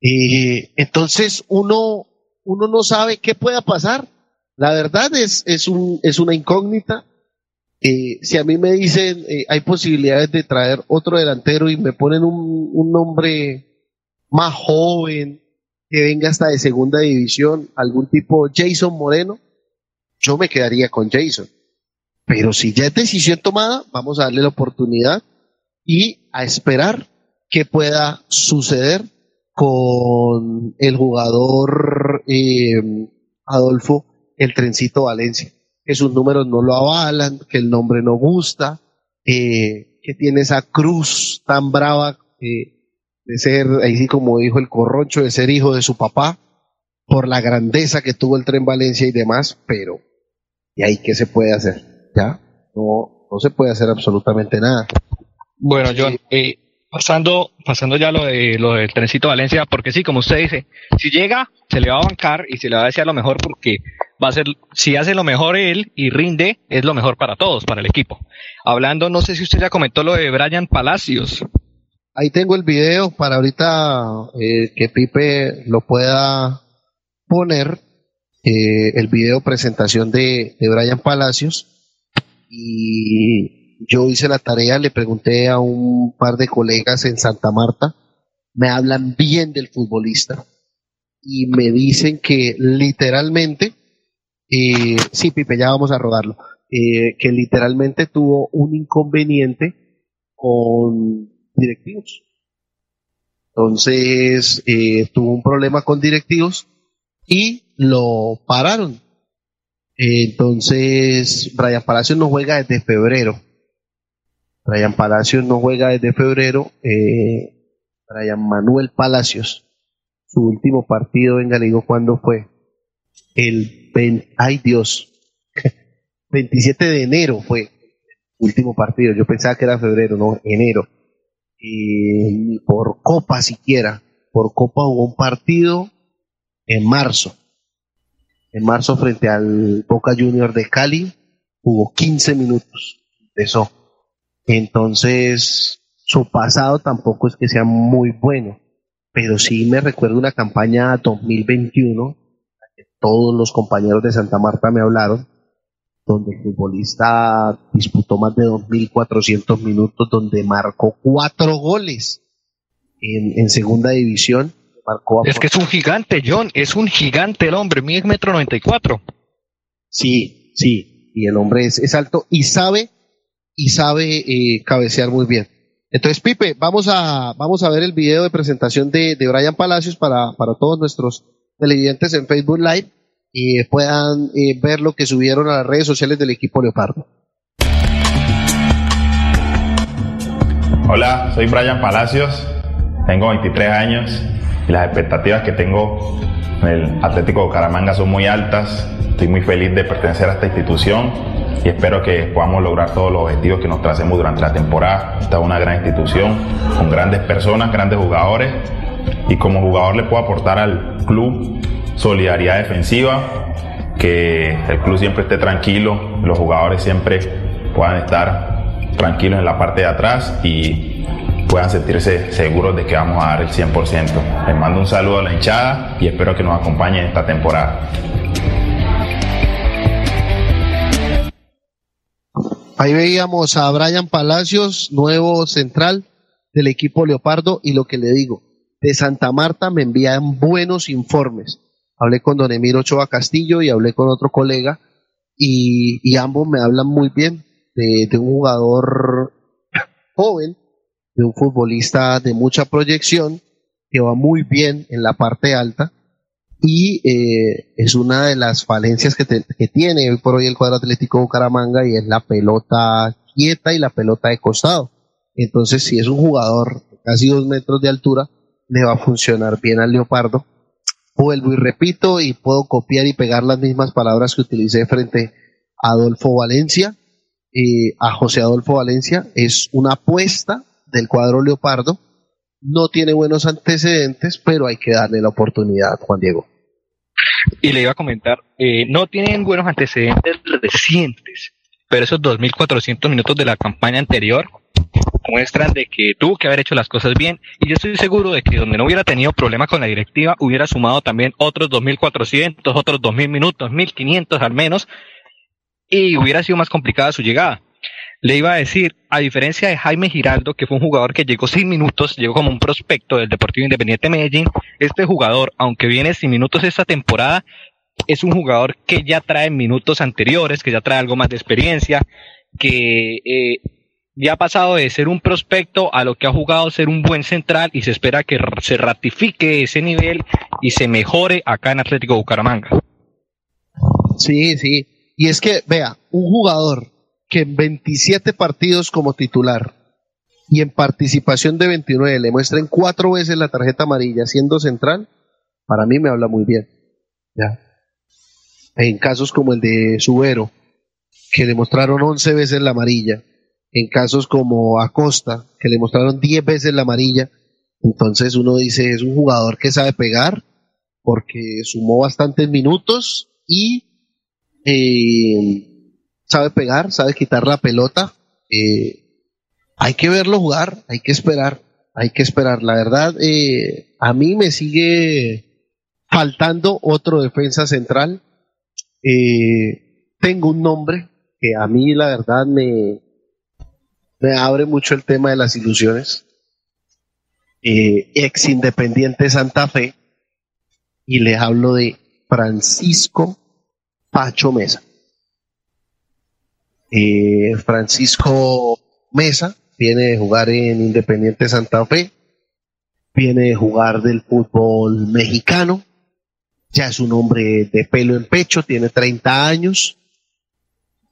Eh, entonces, uno, uno no sabe qué pueda pasar. La verdad es, es, un, es una incógnita. Eh, si a mí me dicen eh, hay posibilidades de traer otro delantero y me ponen un, un nombre más joven, que venga hasta de segunda división, algún tipo Jason Moreno, yo me quedaría con Jason. Pero si ya es decisión tomada, vamos a darle la oportunidad y a esperar qué pueda suceder con el jugador eh, Adolfo el Trencito Valencia, que sus números no lo avalan, que el nombre no gusta, eh, que tiene esa cruz tan brava eh, de ser, ahí sí como dijo el corroncho, de ser hijo de su papá, por la grandeza que tuvo el Tren Valencia y demás, pero ¿y ahí qué se puede hacer? ¿Ya? No, no se puede hacer absolutamente nada. Bueno, John, eh, pasando, pasando ya lo de lo del trencito Valencia, porque sí, como usted dice, si llega, se le va a bancar y se le va a decir lo mejor porque va a ser, si hace lo mejor él y rinde, es lo mejor para todos, para el equipo. Hablando, no sé si usted ya comentó lo de Brian Palacios. Ahí tengo el video para ahorita eh, que Pipe lo pueda poner, eh, el video presentación de, de Brian Palacios. Y yo hice la tarea, le pregunté a un par de colegas en Santa Marta, me hablan bien del futbolista y me dicen que literalmente, eh, sí, Pipe, ya vamos a rodarlo, eh, que literalmente tuvo un inconveniente con directivos. Entonces, eh, tuvo un problema con directivos y lo pararon. Entonces, Brian Palacios no juega desde febrero. Brian Palacios no juega desde febrero. Eh, Brian Manuel Palacios, su último partido, venga, le digo cuándo fue. El 20, ay Dios, 27 de enero fue último partido. Yo pensaba que era febrero, no, enero. Y por Copa siquiera. Por Copa hubo un partido en marzo. En marzo frente al Boca Junior de Cali hubo 15 minutos. Empezó. Entonces, su pasado tampoco es que sea muy bueno, pero sí me recuerdo una campaña 2021, que todos los compañeros de Santa Marta me hablaron, donde el futbolista disputó más de 2.400 minutos, donde marcó cuatro goles en, en segunda división. Marcó Es que es un gigante, John, es un gigante el hombre, mide metro noventa y cuatro. Sí, sí, y el hombre es, es alto y sabe y sabe eh, cabecear muy bien. Entonces, Pipe, vamos a, vamos a ver el video de presentación de, de Brian Palacios para, para todos nuestros televidentes en Facebook Live y puedan eh, ver lo que subieron a las redes sociales del equipo Leopardo. Hola, soy Brian Palacios, tengo 23 años y las expectativas que tengo en el Atlético Bucaramanga son muy altas. Estoy muy feliz de pertenecer a esta institución y espero que podamos lograr todos los objetivos que nos tracemos durante la temporada. Esta es una gran institución con grandes personas, grandes jugadores y como jugador le puedo aportar al club solidaridad defensiva, que el club siempre esté tranquilo, los jugadores siempre puedan estar tranquilos en la parte de atrás y puedan sentirse seguros de que vamos a dar el 100%. Les mando un saludo a la hinchada y espero que nos acompañen esta temporada. Ahí veíamos a Brian Palacios, nuevo central del equipo Leopardo, y lo que le digo, de Santa Marta me envían buenos informes. Hablé con don Emiro Ochoa Castillo y hablé con otro colega, y, ambos me hablan muy bien de, un jugador joven, de un futbolista de mucha proyección, que va muy bien en la parte alta y eh, es una de las falencias que, te- tiene hoy por hoy el cuadro atlético Bucaramanga y es la pelota quieta y la pelota de costado. Entonces, si es un jugador casi dos metros de altura, le va a funcionar bien al Leopardo. Vuelvo y repito y puedo copiar y pegar las mismas palabras que utilicé frente a Adolfo Valencia, a José Adolfo Valencia. Es una apuesta del cuadro Leopardo. No tiene buenos antecedentes, pero hay que darle la oportunidad, Juan Diego. Y le iba a comentar, eh, no tienen buenos antecedentes recientes, pero esos 2.400 minutos de la campaña anterior muestran de que tuvo que haber hecho las cosas bien y yo estoy seguro de que donde no hubiera tenido problema con la directiva hubiera sumado también otros 2.400, otros 2.000 minutos, 1.500 al menos y hubiera sido más complicada su llegada. Le iba a decir, a diferencia de Jaime Giraldo, que fue un jugador que llegó sin minutos, llegó como un prospecto del Deportivo Independiente Medellín, este jugador, aunque viene sin minutos esta temporada, es un jugador que ya trae minutos anteriores, que ya trae algo más de experiencia, que eh, ya ha pasado de ser un prospecto a lo que ha jugado ser un buen central y se espera que se ratifique ese nivel y se mejore acá en Atlético Bucaramanga. Sí, sí. Y es que, vea, un jugador que en 27 partidos como titular y en participación de 29 le muestren cuatro veces la tarjeta amarilla siendo central, para mí me habla muy bien. Ya. En casos como el de Subero, que le mostraron 11 veces la amarilla, en casos como Acosta, que le mostraron 10 veces la amarilla, entonces uno dice, es un jugador que sabe pegar, porque sumó bastantes minutos y eh, sabe pegar, sabe quitar la pelota. eh, hay que verlo jugar, hay que esperar, hay que esperar. La verdad, eh, a mí me sigue faltando otro defensa central. Eh, tengo un nombre que a mí la verdad me, me abre mucho el tema de las ilusiones. Eh, ex Independiente Santa Fe y les hablo de Francisco Pacho Mesa. Eh, Francisco Mesa viene de jugar en Independiente Santa Fe, viene de jugar del fútbol mexicano, ya es un hombre de pelo en pecho, tiene 30 años,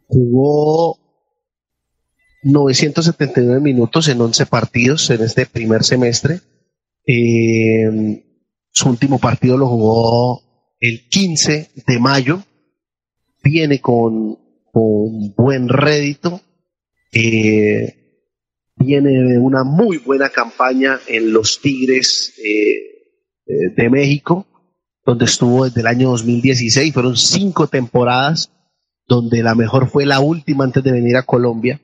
jugó 979 minutos en 11 partidos en este primer semestre. Eh, su último partido lo jugó el 15 de mayo. Viene con, con buen rédito. Eh, viene una muy buena campaña en los Tigres eh, eh, de México, donde estuvo desde el año 2016. Fueron cinco temporadas, donde la mejor fue la última antes de venir a Colombia.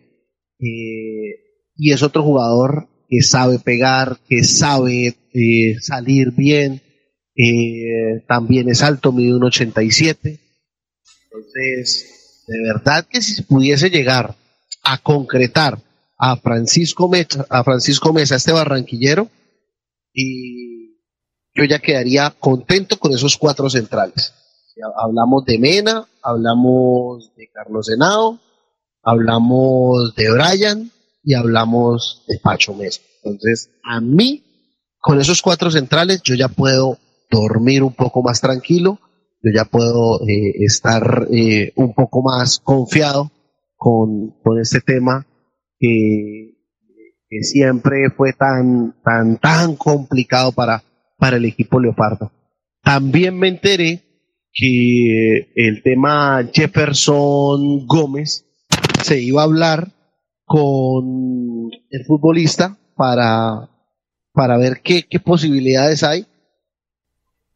Eh, y es otro jugador que sabe pegar, que sabe eh, salir bien, eh, también es alto, mide un 87. Entonces, de verdad que si pudiese llegar a concretar a Francisco Mesa, a Francisco Mesa, este barranquillero, yo ya quedaría contento con esos cuatro centrales. Hablamos de Mena, hablamos de Carlos Henao, hablamos de Brian y hablamos de Pacho Mesa. Entonces, a mí, con esos cuatro centrales, yo ya puedo dormir un poco más tranquilo, yo ya puedo eh, estar eh, un poco más confiado con, con este tema que, que siempre fue tan, tan, tan complicado para, para el equipo Leopardo. También me enteré que el tema Jefferson Gómez se iba a hablar con el futbolista para, para ver qué, qué posibilidades hay,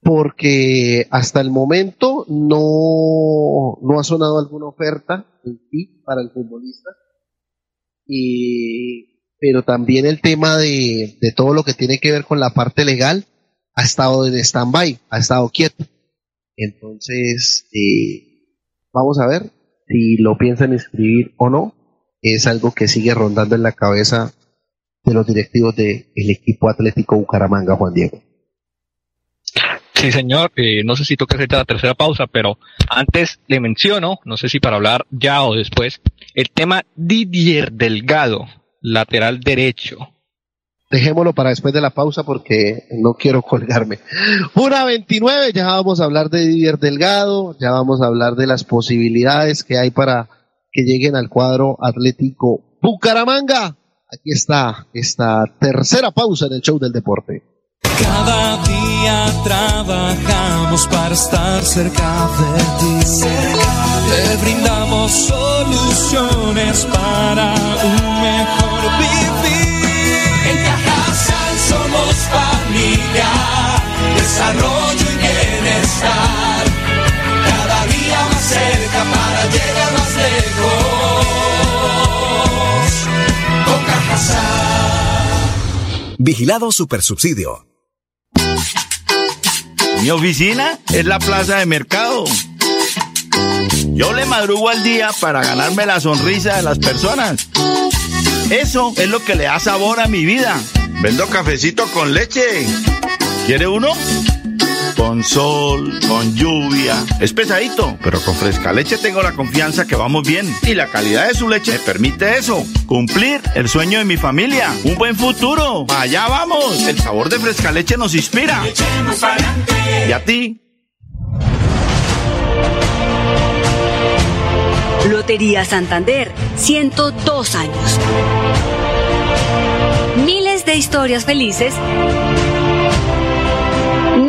porque hasta el momento no, no ha sonado alguna oferta en para el futbolista, y, pero también el tema de, de todo lo que tiene que ver con la parte legal ha estado en stand-by, ha estado quieto. Entonces, eh, vamos a ver si lo piensan escribir o no. Es algo que sigue rondando en la cabeza de los directivos del equipo Atlético Bucaramanga, Juan Diego. Sí, señor. Eh, no sé si toca hacer la tercera pausa, pero antes le menciono, no sé si para hablar ya o después, el tema Didier Delgado, lateral derecho. Dejémoslo para después de la pausa porque no quiero colgarme. Una 29, ya vamos a hablar de Didier Delgado, ya vamos a hablar de las posibilidades que hay para que lleguen al cuadro Atlético Bucaramanga. Aquí está esta tercera pausa en el show del deporte. Cada día trabajamos para estar cerca de ti. Te brindamos soluciones para un mejor vivir. Familia, desarrollo y bienestar. Cada día más cerca para llegar más lejos. Con. Vigilado Supersubsidio. Mi oficina es la plaza de mercado. Yo le madrugo al día para ganarme la sonrisa de las personas. Eso es lo que le da sabor a mi vida. Vendo cafecito con leche. ¿Quiere uno? Con sol, con lluvia. Es pesadito, pero con fresca leche tengo la confianza que vamos bien. Y la calidad de su leche me permite eso. Cumplir el sueño de mi familia. Un buen futuro. Allá vamos. El sabor de fresca leche nos inspira. ¿Y a ti? Lotería Santander, 102 años. Miles de historias felices.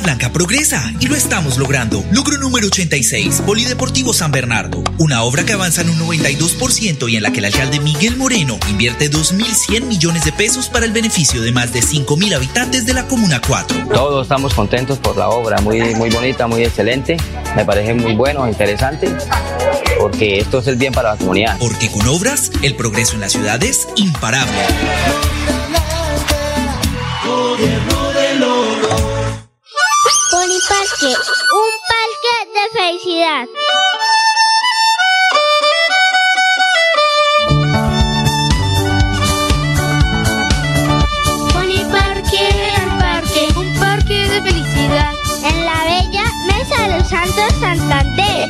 Florida Blanca progresa y lo estamos logrando. Logro número 86, Polideportivo San Bernardo. Una obra que avanza en un 92% y en la que el alcalde Miguel Moreno invierte 2.100 millones de pesos para el beneficio de más de 5.000 habitantes de la Comuna 4. Todos estamos contentos por la obra, muy, muy bonita, muy excelente. Me parece muy bueno, interesante, porque esto es el bien para la comunidad. Porque con obras, el progreso en la ciudad es imparable. Parque, un parque de felicidad. Pony Parque, el parque, un parque de felicidad. En la bella Mesa de los Santos Santander.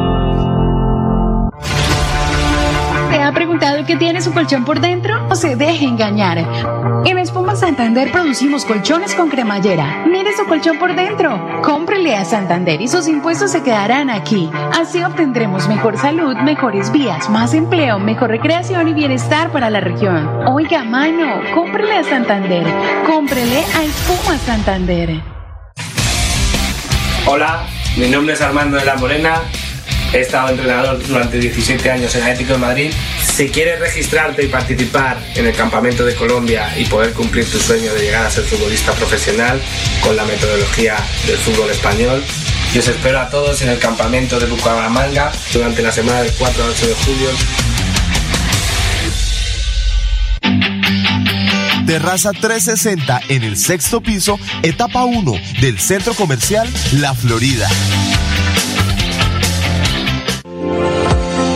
Preguntado qué tiene su colchón por dentro? No se deje engañar. En Espuma Santander producimos colchones con cremallera. Mire su colchón por dentro. Cómprele a Santander y sus impuestos se quedarán aquí. Así obtendremos mejor salud, mejores vías, más empleo, mejor recreación y bienestar para la región. Oiga, mano, cómprele a Santander. Cómprele a Espuma Santander. Hola, mi nombre es Armando de la Morena. He estado entrenador durante 17 años en Atlético de Madrid. Si quieres registrarte y participar en el Campamento de Colombia y poder cumplir tu sueño de llegar a ser futbolista profesional con la metodología del fútbol español, yo os espero a todos en el Campamento de Bucaramanga durante la semana del 4 al 8 de julio. Terraza 360 en el sexto piso, etapa 1 del Centro Comercial La Florida.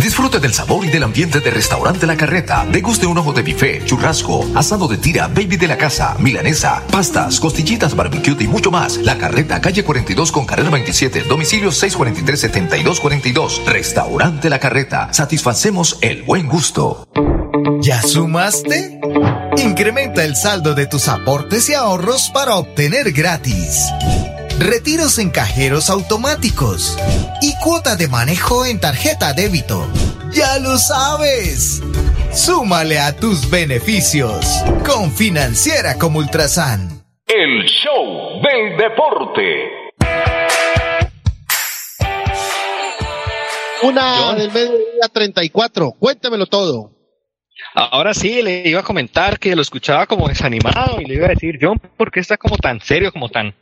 Disfrute del sabor y del ambiente de Restaurante La Carreta. Deguste un ojo de bife, churrasco, asado de tira, baby de la casa, milanesa, pastas, costillitas, barbecue y mucho más. La Carreta, calle 42 con carrera 27, domicilio 643-7242. Restaurante La Carreta. Satisfacemos el buen gusto. ¿Ya sumaste? Incrementa el saldo de tus aportes y ahorros para obtener gratis. Retiros en cajeros automáticos y cuota de manejo en tarjeta débito. Ya lo sabes. Súmale a tus beneficios con Financiera como Ultrasan. El show del deporte. Una del mediodía 34. Cuéntemelo todo. Ahora sí, le iba a comentar que lo escuchaba como desanimado y le iba a decir, John, ¿por qué está como tan serio, como tan,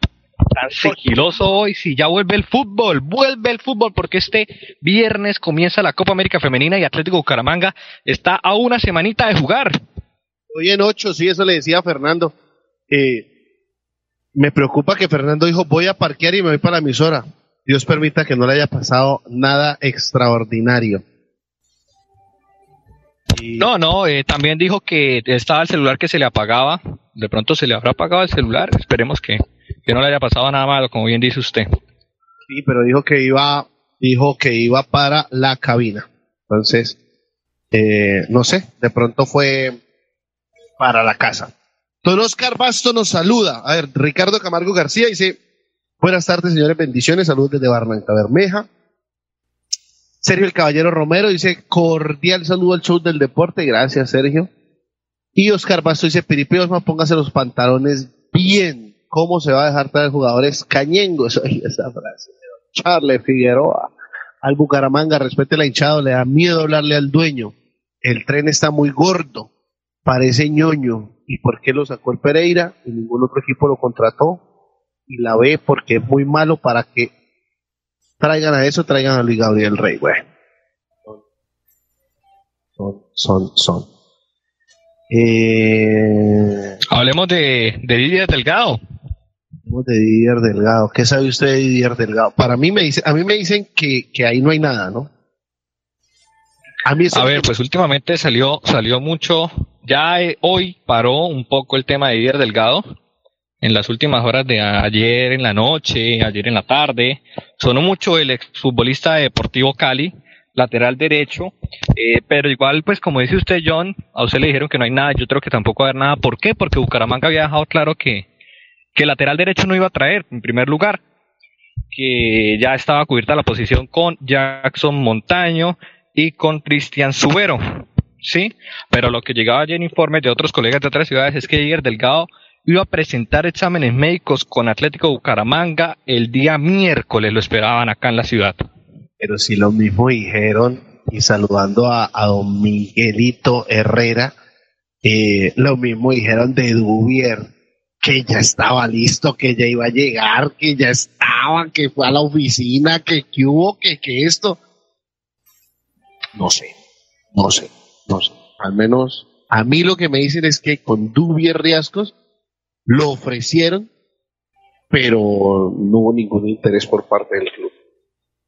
tan sigiloso hoy? Si ya vuelve el fútbol, vuelve el fútbol, porque este viernes comienza la Copa América Femenina y Atlético Bucaramanga está a una semanita de jugar. Hoy en ocho, sí, eso le decía a Fernando. Eh, me preocupa que Fernando dijo, voy a parquear y me voy para la emisora. Dios permita que no le haya pasado nada extraordinario. No, no, eh, también dijo que estaba el celular que se le apagaba. De pronto se le habrá apagado el celular. Esperemos que, que no le haya pasado nada malo, como bien dice usted. Sí, pero dijo que iba, dijo que iba para la cabina. Entonces, eh, no sé, de pronto fue para la casa. Don Oscar Basto nos saluda. A ver, Ricardo Camargo García dice, buenas tardes, señores, bendiciones, saludos desde Barranca Bermeja. Sergio el Caballero Romero dice, cordial saludo al show del deporte, gracias Sergio. Y Oscar Basto dice, Piripi Osma, póngase los pantalones bien. ¿Cómo se va a dejar traer jugadores cañengos? Oye, esa frase. Charles Figueroa. Al Bucaramanga, respete la hinchada, le da miedo hablarle al dueño. El tren está muy gordo, parece ñoño. ¿Y por qué lo sacó el Pereira? Y ningún otro equipo lo contrató. Y la ve porque es muy malo para que traigan a eso, traigan a Luis Gabriel Rey. Son, son, son. Eh, Hablemos de, de Delgado. Hablemos de Didier Delgado. ¿Qué sabe usted de Didier Delgado? Para mí me dice, a mí me dicen que, que ahí no hay nada, ¿no? A mí A ver, pues últimamente salió, salió mucho. Ya eh, hoy paró un poco el tema de Didier Delgado. En las últimas horas de ayer en la noche, ayer en la tarde, sonó mucho el exfutbolista de Deportivo Cali, lateral derecho, eh, pero igual, pues como dice usted, John, a usted le dijeron que no hay nada, yo creo que tampoco va a haber nada. ¿Por qué? Porque Bucaramanga había dejado claro que, que lateral derecho no iba a traer, en primer lugar, que ya estaba cubierta la posición con Jackson Montaño y con Cristian Subero, ¿sí? Pero lo que llegaba ayer en informes de otros colegas de otras ciudades es que Didier Delgado iba a presentar exámenes médicos con Atlético Bucaramanga el día miércoles, lo esperaban acá en la ciudad. Pero si lo mismo dijeron, y saludando a, a don Miguelito Herrera, eh, lo mismo dijeron de Dubier, que ya estaba listo, que ya iba a llegar, que ya estaba, que fue a la oficina, que, que hubo, que, que esto. No sé, no sé, no sé. Al menos a mí lo que me dicen es que con Dubier Riascos lo ofrecieron, pero no hubo ningún interés por parte del club.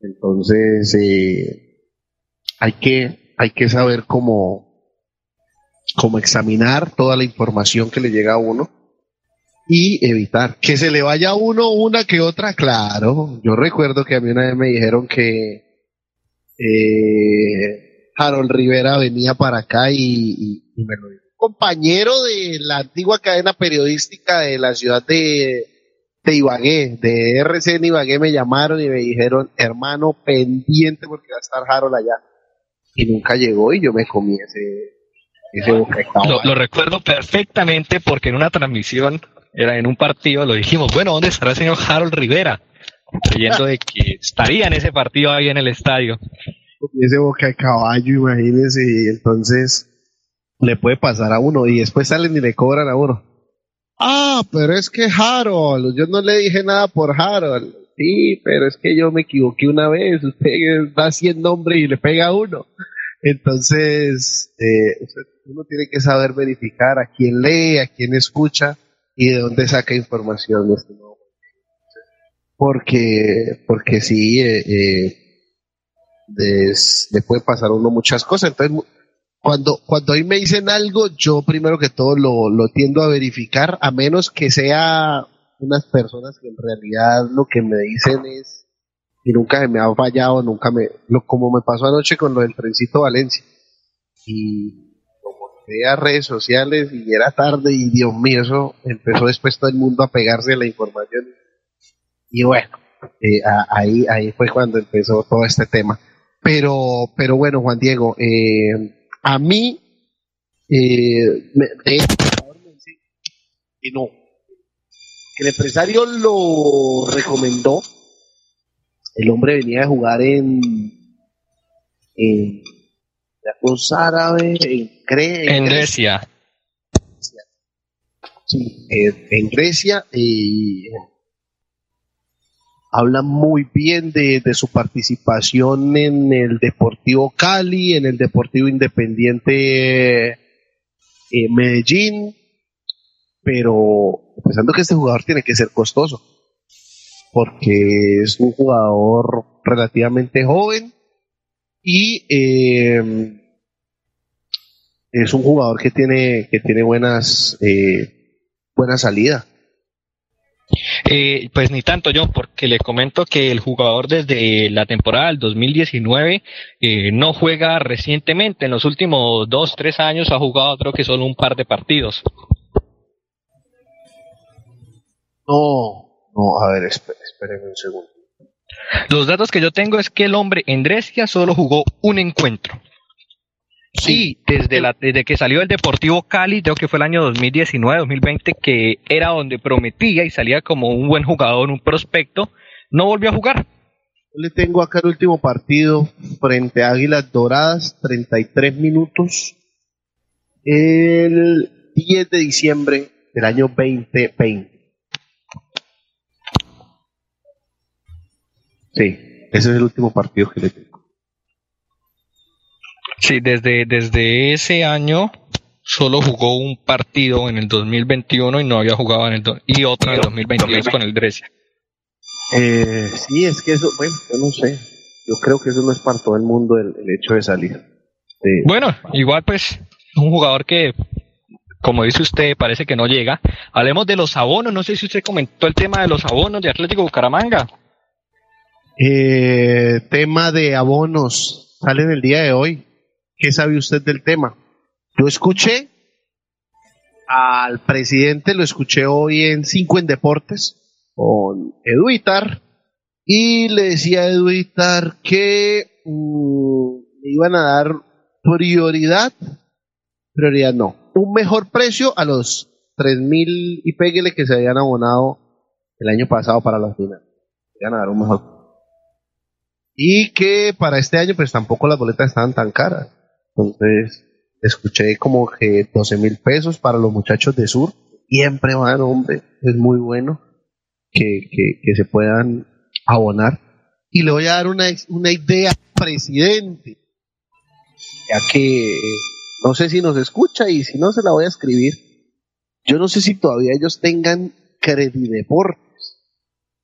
Entonces, eh, hay, que, hay que saber cómo, cómo examinar toda la información que le llega a uno y evitar que se le vaya uno una que otra, claro. Yo recuerdo que a mí una vez me dijeron que eh, Harold Rivera venía para acá y, y- y me lo dijo. Compañero de la antigua cadena periodística de la ciudad de, de Ibagué, de RCN Ibagué, me llamaron y me dijeron, hermano, pendiente porque va a estar Harold allá. Y nunca llegó y yo me comí ese, ese Lo, lo recuerdo perfectamente porque en una transmisión, era en un partido, lo dijimos, bueno, ¿dónde estará el señor Harold Rivera? Creyendo de que estaría en ese partido ahí en el estadio. ese boca de caballo, imagínese, y entonces le puede pasar a uno y después salen y le cobran a uno. Ah, pero es que Harold, yo no le dije nada por Harold. Sí, pero es que yo me equivoqué una vez, usted da 100 nombres y le pega a uno. Entonces, eh, uno tiene que saber verificar a quién lee, a quién escucha y de dónde saca información. mi estimado. Porque, porque sí, eh, eh, le puede pasar a uno muchas cosas. Entonces, cuando, cuando a mí me dicen algo, yo primero que todo lo, lo tiendo a verificar, a menos que sea unas personas que en realidad lo que me dicen es, y nunca me ha fallado, nunca me, lo, como me pasó anoche con lo del trencito Valencia. Y como entré a redes sociales y era tarde y Dios mío, eso empezó después todo el mundo a pegarse a la información. Y bueno, eh, a- ahí, ahí fue cuando empezó todo este tema. Pero, pero bueno, Juan Diego, eh, a mí, eh, me, dice que no, el empresario lo recomendó. El hombre venía de jugar en, en en, Cre- En Grecia. Sí, eh, en Grecia y habla muy bien de, de su participación en el Deportivo Cali, en el Deportivo Independiente eh, Medellín, pero pensando que este jugador tiene que ser costoso, porque es un jugador relativamente joven y eh, es un jugador que tiene que tiene buenas eh, buena salida. Eh, pues ni tanto yo, porque le comento que el jugador desde la temporada del 2019 eh, no juega recientemente. En los últimos dos, tres años ha jugado creo que solo un par de partidos. No, no, a ver, espérenme un segundo. Los datos que yo tengo es que el hombre en Grecia solo jugó un encuentro. Sí, desde, la, desde que salió del Deportivo Cali, creo que fue el año 2019-2020, que era donde prometía y salía como un buen jugador, un prospecto, no volvió a jugar. Yo le tengo acá el último partido frente a Águilas Doradas, 33 minutos, el 10 de diciembre del año 2020. Sí, ese es el último partido que le tengo. Sí, desde, desde ese año solo jugó un partido en el 2021 y no había jugado en el do- y otro en el 2022 con el Grecia. Eh, sí, es que eso, bueno, yo no sé. Yo creo que eso no es para todo el mundo el, el hecho de salir. de- Bueno, igual pues un jugador que, como dice usted, parece que no llega. Hablemos de los abonos. No sé si usted comentó el tema de los abonos de Atlético Bucaramanga. Eh, tema de abonos sale en el día de hoy. ¿Qué sabe usted del tema? Yo escuché al presidente, lo escuché hoy en Cinco en Deportes con Edu Itar, y le decía a Edu Itar que mm, le iban a dar prioridad, prioridad no, un mejor precio a los tres mil y péguele que se habían abonado el año pasado para la final. Le iban a dar un mejor y que para este año pues tampoco las boletas estaban tan caras. Entonces escuché como que 12 mil pesos para los muchachos de Sur. Siempre van, hombre, es muy bueno que, que, que se puedan abonar. Y le voy a dar una, una idea presidente, ya que no sé si nos escucha y si no se la voy a escribir. Yo no sé si todavía ellos tengan Credideportes,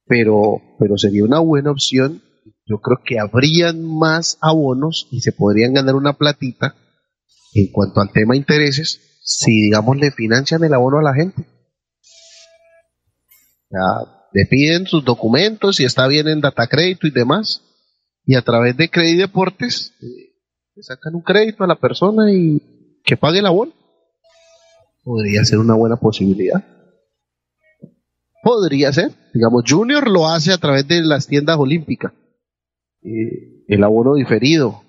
pero, pero sería una buena opción yo creo que habrían más abonos y se podrían ganar una platita en cuanto al tema intereses si digamos le financian el abono a la gente. Ya, le piden sus documentos y está bien en data crédito y demás y a través de Credit Deportes eh, le sacan un crédito a la persona y que pague el abono. Podría ser una buena posibilidad. Podría ser. Digamos, Junior lo hace a través de las tiendas olímpicas eh, el abono diferido.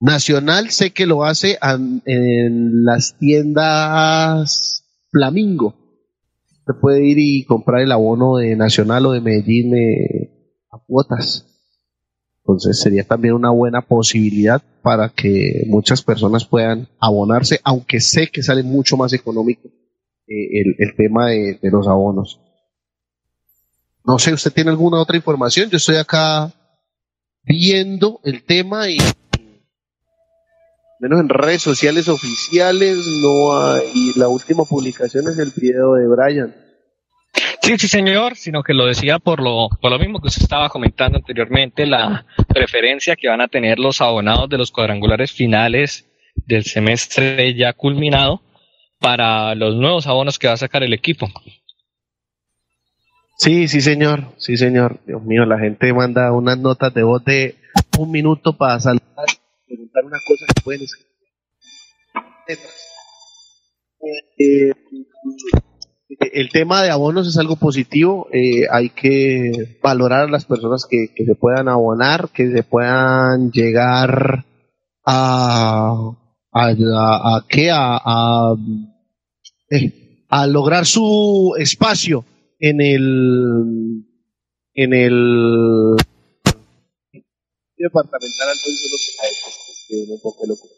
Nacional sé que lo hace en las tiendas Flamingo. Se puede ir y comprar el abono de Nacional o de Medellín eh, a cuotas. Entonces sería también una buena posibilidad para que muchas personas puedan abonarse, aunque sé que sale mucho más económico eh, el, el tema de, de los abonos. No sé, ¿usted tiene alguna otra información? Yo estoy acá viendo el tema y menos en redes sociales oficiales no hay la última publicación es el video de Brian Sí, sí, señor, sino que lo decía por lo, por lo mismo que usted estaba comentando anteriormente, la preferencia que van a tener los abonados de los cuadrangulares finales del semestre ya culminado para los nuevos abonos que va a sacar el equipo. Sí, sí, señor, sí, señor. Dios mío, la gente manda unas notas de voz de un minuto para saludar, preguntar una cosa que pueden escribir. Eh, el tema de abonos es algo positivo. eh, hay que valorar a las personas que, que se puedan abonar, que se puedan llegar a a, a, a qué a, eh, a lograr su espacio en el en el departamental Alfonso López.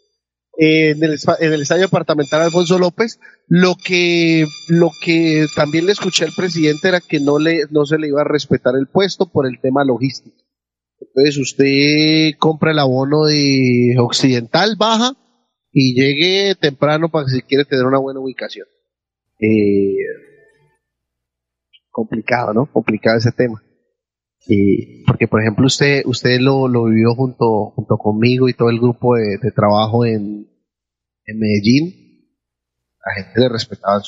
En, el, en el estadio departamental Alfonso López lo que lo que también le escuché al presidente era que no le no se le iba a respetar el puesto por el tema logístico. Entonces usted compra el abono de Occidental baja y llegue temprano para que si quiere tener una buena ubicación. Eh, complicado no complicado ese tema. Y porque por ejemplo usted usted lo, lo vivió junto junto conmigo y todo el grupo de, trabajo en, en Medellín. La gente le respetaba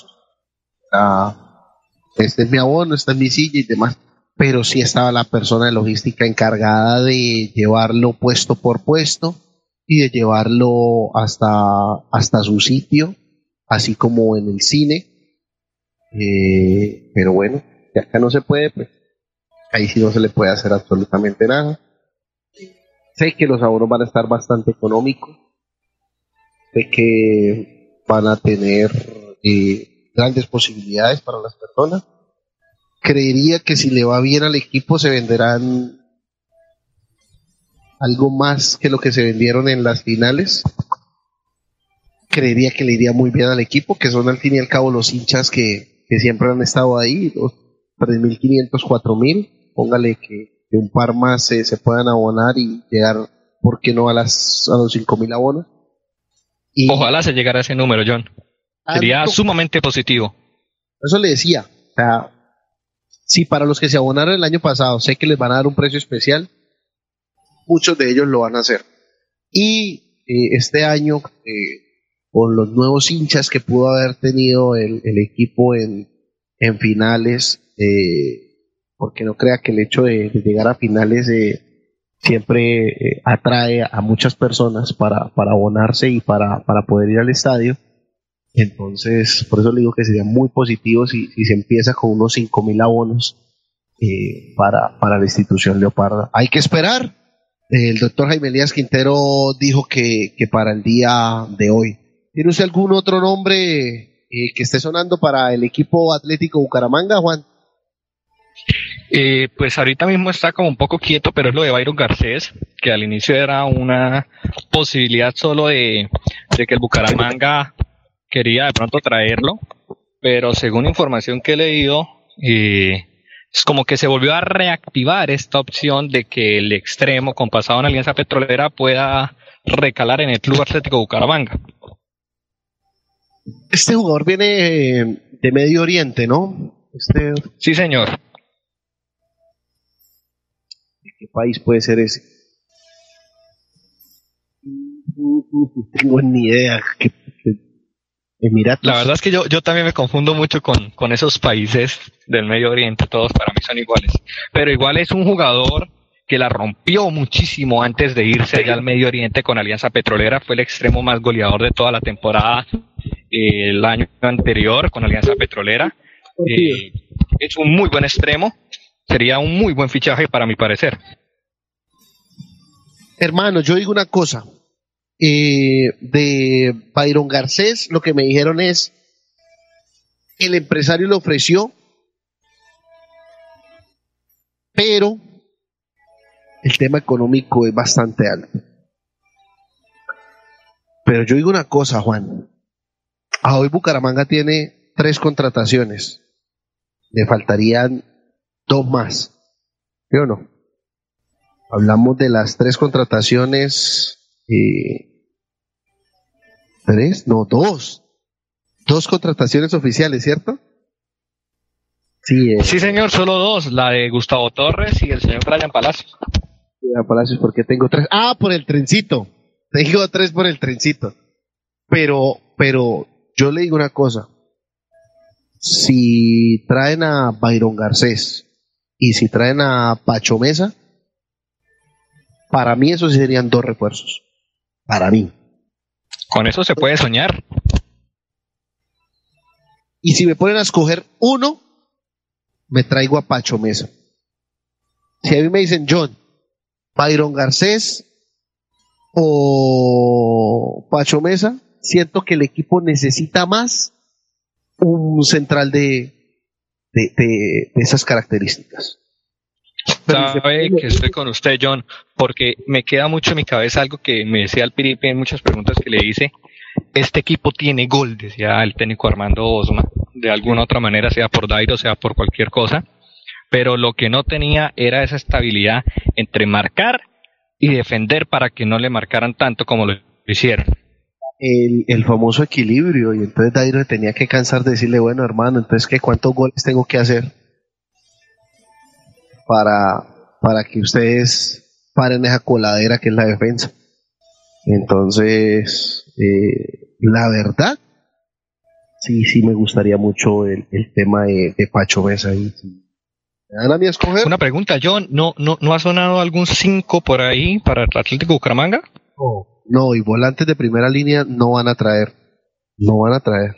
ah, este es mi abono esta es mi silla y demás. Pero sí estaba la persona de logística encargada de llevarlo puesto por puesto y de llevarlo hasta hasta su sitio así como en el cine. Eh, pero bueno acá no se puede pues ahí sí no se le puede hacer absolutamente nada. Sé que los abonos van a estar bastante económicos, sé que van a tener eh, grandes posibilidades para las personas. Creería que si le va bien al equipo se venderán algo más que lo que se vendieron en las finales. Creería que le iría muy bien al equipo, que son al fin y al cabo los hinchas que, que siempre han estado ahí, los 3.500, 4.000 póngale que, que un par más se, se puedan abonar y llegar, ¿por qué no a, las, a los 5.000 abonos? Ojalá se llegara a ese número, John. Sería Alto. sumamente positivo. Eso le decía. O sea, si para los que se abonaron el año pasado sé que les van a dar un precio especial, muchos de ellos lo van a hacer. Y eh, este año, eh, con los nuevos hinchas que pudo haber tenido el, el equipo en, en finales, eh, porque no crea que el hecho de, llegar a finales eh, siempre eh, atrae a muchas personas para, para abonarse y para, para poder ir al estadio. Entonces, por eso le digo que sería muy positivo si, se empieza con unos 5.000 abonos eh, para, para la institución Leoparda. Hay que esperar. El doctor Jaime Elías Quintero dijo que, que para el día de hoy. ¿Tiene usted algún otro nombre eh, que esté sonando para el equipo Atlético Bucaramanga, Juan? Eh, pues ahorita mismo está como un poco quieto, pero es lo de Byron Garcés, que al inicio era una posibilidad solo de, de que el Bucaramanga quería de pronto traerlo, pero según información que he leído, eh, es como que se volvió a reactivar esta opción de que el extremo con pasado en Alianza Petrolera pueda recalar en el Club Atlético Bucaramanga. Este jugador viene eh, de Medio Oriente, ¿no? Este, Sí, señor. ¿De qué país puede ser ese? No tengo ni idea. ¿Qué- qué- Emiratos. La verdad es que yo, yo también me confundo mucho con, con esos países del Medio Oriente, todos para mí son iguales. Pero igual es un jugador que la rompió muchísimo antes de irse allá al Medio Oriente con Alianza Petrolera, fue el extremo más goleador de toda la temporada eh, el año anterior con Alianza Petrolera. Eh, es un muy buen extremo, sería un muy buen fichaje para mi parecer. Hermano, yo digo una cosa. Eh, de Byron Garcés, lo que me dijeron es, el empresario le ofreció, pero el tema económico es bastante alto. Pero yo digo una cosa, Juan. A hoy Bucaramanga tiene tres contrataciones. Le faltarían dos más. ¿Sí o no? Hablamos de las tres contrataciones. eh, ¿Tres? No, dos. Dos contrataciones oficiales, ¿cierto? Sí, eh, Sí, señor, solo dos, la de Gustavo Torres y el señor Brian Palacios. a Palacios, porque tengo tres. Ah, por el trencito. Tengo tres por el trencito. Pero, pero, yo le digo una cosa. Si traen a Byron Garcés y si traen a Pacho Mesa, para mí esos sí serían dos refuerzos. Para mí. Con eso se puede soñar. Y si me ponen a escoger uno, me traigo a Pacho Mesa. Si a mí me dicen John, Byron Garcés o Pacho Mesa, siento que el equipo necesita más un central de, de, de- de esas características. Sabe que estoy con usted, John, porque me queda mucho en mi cabeza algo que me decía el Piripi en muchas preguntas que le hice. Este equipo tiene gol, decía el técnico Armando Osma, de alguna otra manera, sea por Dairo, sea por cualquier cosa, pero lo que no tenía era esa estabilidad entre marcar y defender para que no le marcaran tanto como lo hicieron. El, el famoso equilibrio, y entonces Dairo tenía que cansar de decirle, bueno hermano, entonces ¿qué, ¿cuántos goles tengo que hacer para, para que ustedes paren esa coladera que es la defensa? Entonces, eh, la verdad, sí, sí me gustaría mucho el, el tema de, de Pacho Mesa. Y, sí. ¿Me dan a mí a escoger? Una pregunta, John, ¿no, no, ¿no ha sonado algún 5 por ahí para el Atlético Bucaramanga? No, y volantes de primera línea no van a traer. No van a traer.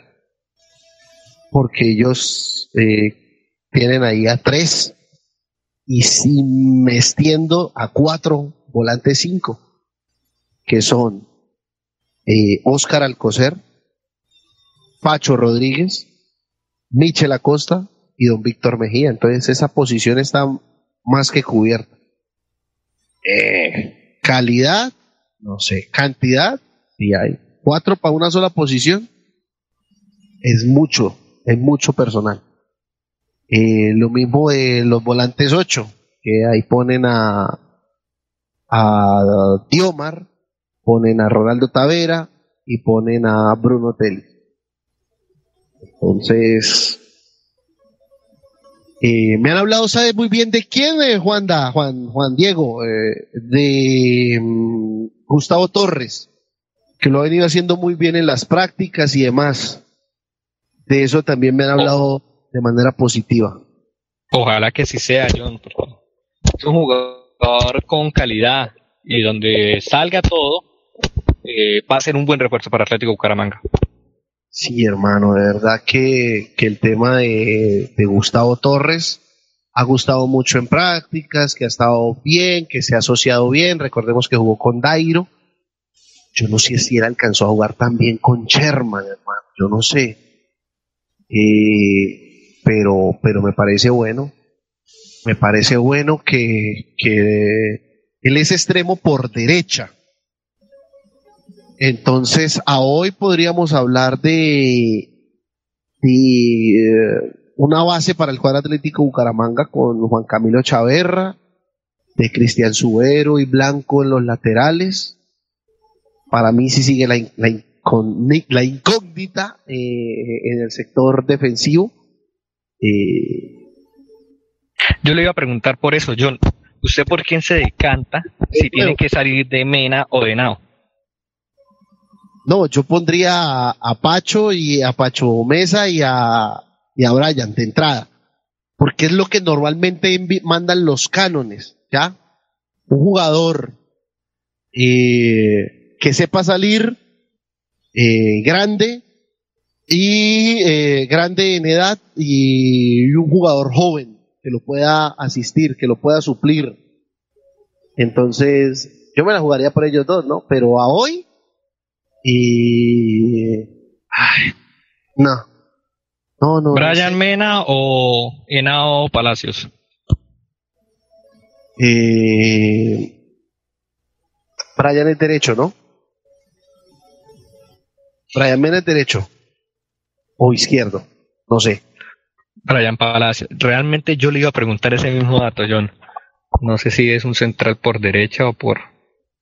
Porque ellos eh, tienen ahí a tres. Y si me extiendo a cuatro, volantes cinco. Que son eh, Oscar Alcocer, Pacho Rodríguez, Michel Acosta y don Víctor Mejía. Entonces esa posición está más que cubierta. Eh, calidad, no sé, cantidad, sí hay. Cuatro para una sola posición es mucho, es mucho personal. Eh, lo mismo de los volantes 8, que ahí ponen a, a Diomar, ponen a Ronaldo Tavera y ponen a Bruno Telly. Entonces, eh, me han hablado, ¿sabes muy bien de quién, eh, Juan, da, Juan, Juan Diego? Eh, de mm, Gustavo Torres, que lo ha venido haciendo muy bien en las prácticas y demás. De eso también me han hablado de manera positiva. Ojalá que sí sea, John. Es un jugador con calidad y donde salga todo, eh, va a ser un buen refuerzo para Atlético Bucaramanga. Sí, hermano, de verdad que, que el tema de, Gustavo Torres ha gustado mucho en prácticas, que ha estado bien, que se ha asociado bien. Recordemos que jugó con Dairo. Yo no sé si él alcanzó a jugar también con Sherman, hermano. Yo no sé. Eh, pero, pero me parece bueno. Me parece bueno que, que él es extremo por derecha. Entonces, a hoy podríamos hablar de, de eh, una base para el cuadro atlético Bucaramanga con Juan Camilo Chaverra, de Cristian Subero y Blanco en los laterales. Para mí sí sigue la incógnita eh, en el sector defensivo. Eh, Yo le iba a preguntar por eso, John. ¿Usted por quién se decanta si tiene que salir de Mena o de Nao? No, yo pondría a, Pacho y a Pacho Mesa y a, y Brian de entrada. Porque es lo que normalmente mandan los cánones, ¿ya? Un jugador eh, que sepa salir eh, grande y eh, grande en edad y un jugador joven que lo pueda asistir, que lo pueda suplir. Entonces, yo me la jugaría por ellos dos, ¿no? Pero a hoy y. Ay, no. No, no. no ¿Brian sé. Mena o Henao Palacios? Eh, Brian es derecho, ¿no? Brian Mena es derecho. O izquierdo. No sé. Brian Palacios. Realmente yo le iba a preguntar ese mismo dato, John. No sé si es un central por derecha o por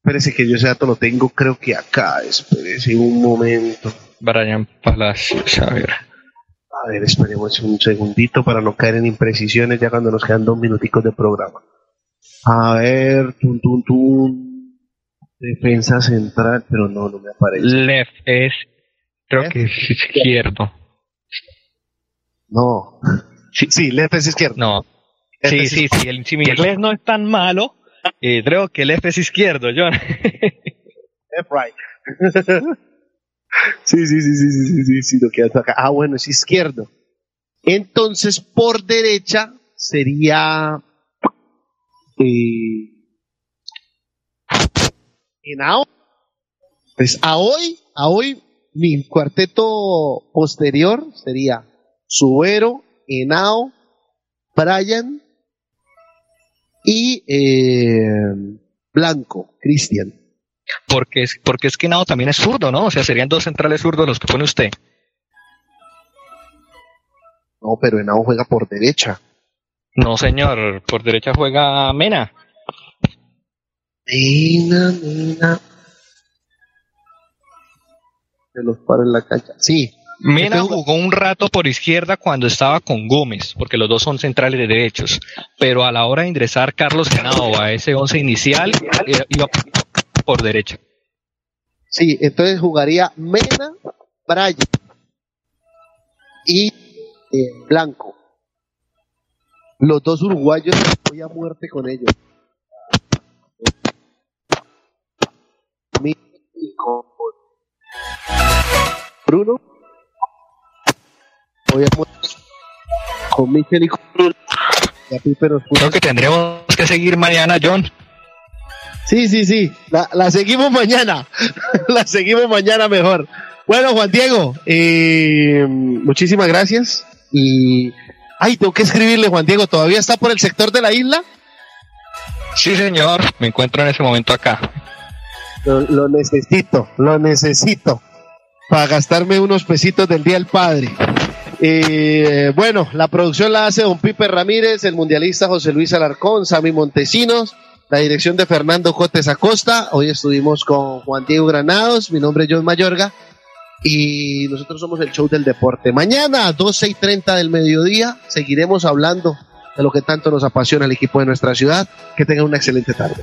Espérese que yo ese dato lo tengo, creo que acá. Espérese un momento. Brian Palacios. A ver. A ver, esperemos un segundito para no caer en imprecisiones ya cuando nos quedan dos minuticos de programa. A ver, tun, tun, tun. Defensa central, pero no, no me aparece. Left es, creo que es izquierdo. No. Sí, sí, left es izquierdo. No. Sí, sí, sí, el, si mi inglés no es tan malo, eh, creo que el F es izquierdo, John. Left right. sí, sí, sí, sí, sí, sí, sí, sí, lo que acá. Ah, bueno, es izquierdo. Entonces, por derecha sería eh, en AO. Pues a hoy, a hoy, mi cuarteto posterior sería Subero, Henao, Brian y eh, Blanco, Cristian. Porque es, porque es que Nao también es zurdo, ¿no? O sea, serían dos centrales zurdos los que pone usted. No, pero Henao juega por derecha. No, señor, por derecha juega Mena. Mena, Mena. Se los para en la cancha. Sí. Mena jugó un rato por izquierda cuando estaba con Gómez, porque los dos son centrales de derechos. Pero a la hora de ingresar Carlos Genao a ese once inicial, eh, iba por derecha. Sí, entonces jugaría Mena, Brian y eh, Blanco. Los dos uruguayos voy a muerte con ellos. Bruno. Con Michel y con puso- Creo que tendremos que seguir mañana, John. Sí, sí, sí. La, la seguimos mañana. la seguimos mañana mejor. Bueno, Juan Diego, eh, muchísimas gracias. Y. Ay, tengo que escribirle, Juan Diego. ¿Todavía está por el sector de la isla? Sí, señor. Me encuentro en ese momento acá. Lo, lo necesito, lo necesito. Para gastarme unos pesitos del Día del Padre. Eh, bueno, la producción la hace don Pipe Ramírez, el mundialista José Luis Alarcón, Sammy Montesinos, la dirección de Fernando Cotes Acosta. Hoy estuvimos con Juan Diego Granados, mi nombre es John Mayorga y nosotros somos el show del deporte. Mañana a 12 y 30 del mediodía seguiremos hablando de lo que tanto nos apasiona el equipo de nuestra ciudad. Que tengan una excelente tarde.